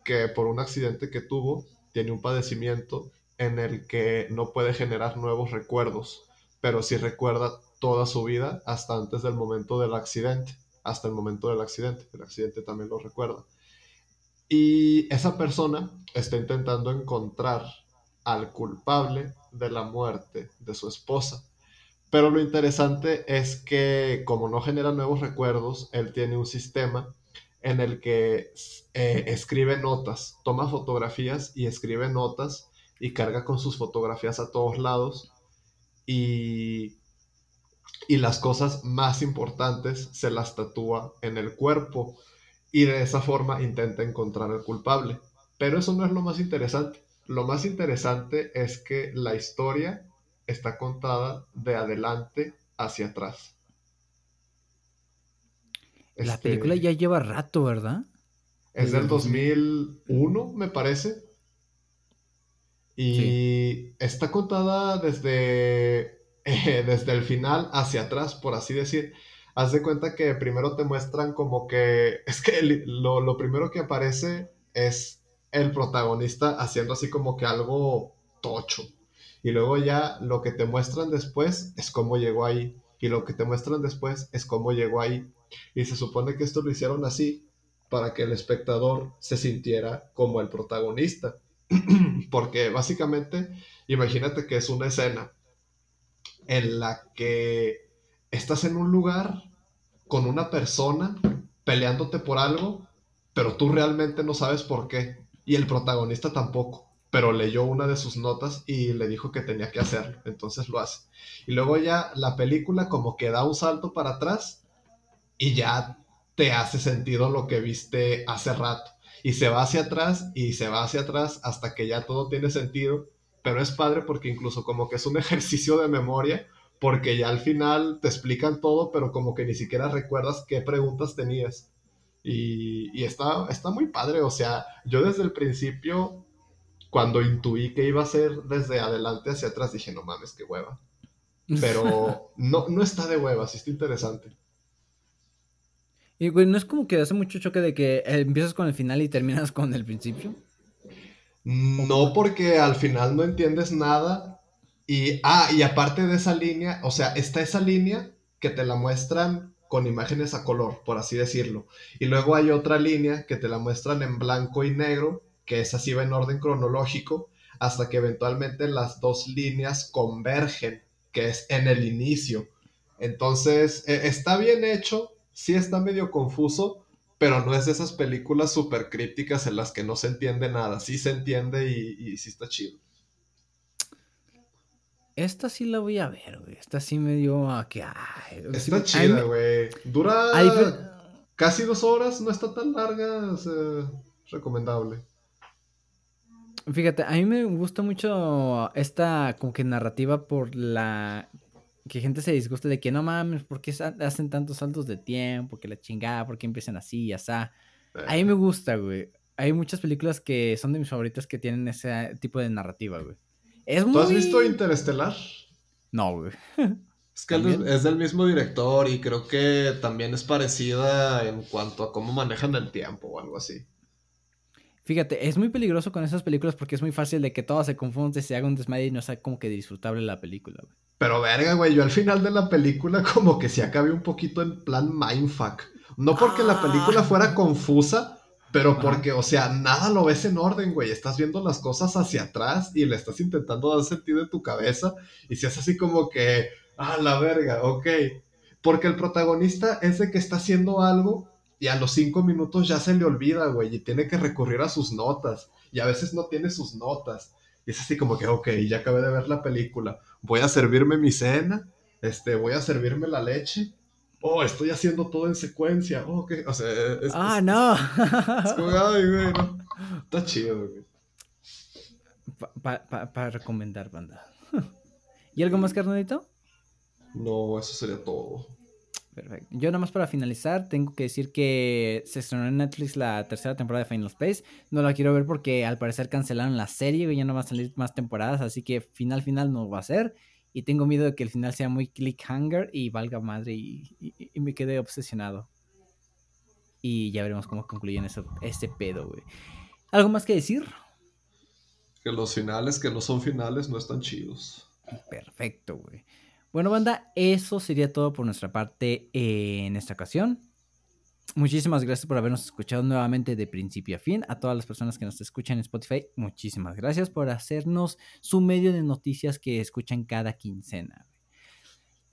que por un accidente que tuvo tiene un padecimiento en el que no puede generar nuevos recuerdos, pero sí recuerda toda su vida hasta antes del momento del accidente, hasta el momento del accidente. El accidente también lo recuerda. Y esa persona está intentando encontrar al culpable de la muerte de su esposa. Pero lo interesante es que como no genera nuevos recuerdos, él tiene un sistema en el que eh, escribe notas, toma fotografías y escribe notas y carga con sus fotografías a todos lados y, y las cosas más importantes se las tatúa en el cuerpo y de esa forma intenta encontrar al culpable. Pero eso no es lo más interesante. Lo más interesante es que la historia está contada de adelante hacia atrás. La este, película ya lleva rato, ¿verdad? Es del 2001, me parece. Y está contada desde, *laughs* desde el final hacia atrás, por así decir haz de cuenta que primero te muestran como que, *laughs* es que lo, primero que aparece es el protagonista haciendo así como que algo tocho. Y luego ya lo que te muestran después es cómo llegó ahí. Y lo que te muestran después es cómo llegó ahí. Y se supone que esto lo hicieron así para que el espectador se sintiera como el protagonista. *clears throat* Porque básicamente, imagínate que es una escena en la que estás en un lugar con una persona peleándote por algo, pero tú realmente no sabes por qué. Y el protagonista tampoco, pero leyó una de sus notas y le dijo que tenía que hacerlo, entonces lo hace. Y luego ya la película como que da un salto para atrás y ya te hace sentido lo que viste hace rato. Y se va hacia atrás y se va hacia atrás hasta que ya todo tiene sentido pero es padre porque incluso como que es un *laughs* ejercicio de memoria, porque ya al final te explican todo, pero como que ni siquiera recuerdas qué preguntas tenías. Y, está, está muy padre, o sea, yo desde el principio, cuando intuí que iba a ser desde adelante hacia atrás, dije, no mames, qué hueva. *laughs* Pero no, no está de hueva, sí está interesante. Y, güey, ¿no es como que hace mucho choque de que empiezas con el final y terminas con el principio? No, porque al final no entiendes nada. Y, ah, y aparte de esa línea, o sea, está esa línea que te la muestran con imágenes a color, por así decirlo. Y luego hay otra línea que te la muestran en blanco y negro, que es así va en orden cronológico, hasta que eventualmente las dos líneas convergen, que es en el inicio. Entonces, e, está bien hecho, sí está medio confuso, pero no es de esas películas súper crípticas en las que no se entiende nada. Sí se entiende y, sí está chido. Esta sí la voy a ver, güey. Esta sí me dio a que. está chida, güey. Dura casi dos horas, no está tan larga. Es recomendable. Fíjate, a mí me gusta mucho esta como que narrativa por la que gente se disguste de que no mames, ¿por qué hacen tantos saltos de tiempo? Que la chingada, ¿por qué empiezan así y así? A mí me gusta, güey. Hay muchas películas que son de mis favoritas que tienen ese tipo de narrativa, güey. Es ¿Tú has visto Interestelar? No, güey. *laughs* Es que es del mismo director y creo que también es parecida en cuanto a cómo manejan el tiempo o algo así. Fíjate, es muy peligroso con esas películas porque es muy fácil de que todo se confunde, se haga un desmadre y no sea como que disfrutable la película, güey. Pero verga, güey, yo al final de la película como que se acabé un poquito en plan mindfuck. No porque la película ah. fuera confusa, pero porque, o sea, nada lo ves en orden, güey. Estás viendo las cosas hacia atrás y le estás intentando dar sentido en tu cabeza. Y si es así como que, ah, la verga, ok. Porque el protagonista es de que está haciendo algo y a los cinco minutos ya se le olvida, güey, y tiene que recurrir a sus notas, y a veces no tiene sus notas. Y es así como que, ok, ya acabé de ver la película, voy a servirme mi cena, este, voy a servirme la leche. Oh, estoy haciendo todo en secuencia. Oh, okay. O sea, es, ah, no. Es como, ay, güey, no. Está chido, güey. Para recomendar, banda. *laughs* ¿Y algo más, carnalito? No, eso sería todo. Perfecto. Yo nada más para finalizar, tengo que decir que se estrenó en Netflix la tercera temporada de Final Space. No la quiero ver porque al parecer cancelaron la serie y ya no va a salir más temporadas, así que final final no va a ser. Y tengo miedo de que el final sea muy clickhanger y valga madre y, me quede obsesionado. Y ya veremos cómo concluyen eso, este pedo, güey. ¿Algo más que decir? Que los finales que no son finales no están chidos. Perfecto, güey. Bueno, banda, eso sería todo por nuestra parte en esta ocasión. Muchísimas gracias por habernos escuchado nuevamente de principio a fin. A todas las personas que nos escuchan en Spotify, muchísimas gracias por hacernos su medio de noticias que escuchan cada quincena.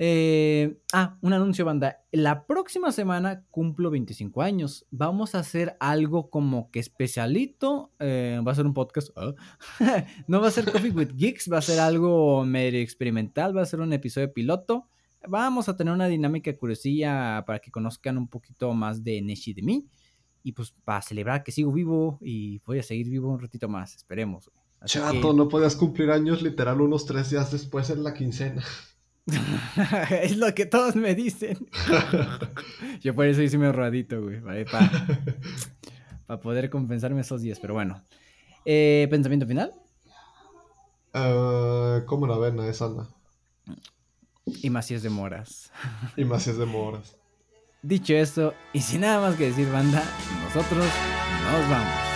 Eh, ah, un anuncio, banda. La próxima semana cumplo 25 años. Vamos a hacer algo como que especialito. Eh, va a ser un podcast. ¿ah? *laughs* no va a ser Coffee with Geeks, va a ser algo medio experimental. Va a ser un episodio piloto. Vamos a tener una dinámica curiosilla para que conozcan un poquito más de Neshi de mí. Y pues para celebrar que sigo vivo y voy a seguir vivo un ratito más. Esperemos. Chato, no podías cumplir años literal unos tres días después en la quincena. *laughs* es lo que todos me dicen. *laughs* Yo por eso hice mi ahorradito, güey. Para *laughs* poder compensarme esos días. Pero bueno. Eh, ¿Pensamiento final? Uh, como una vena esa anda. Y más si es de moras. y más si es de moras. Dicho eso, y sin nada más que decir, banda, nosotros nos vamos.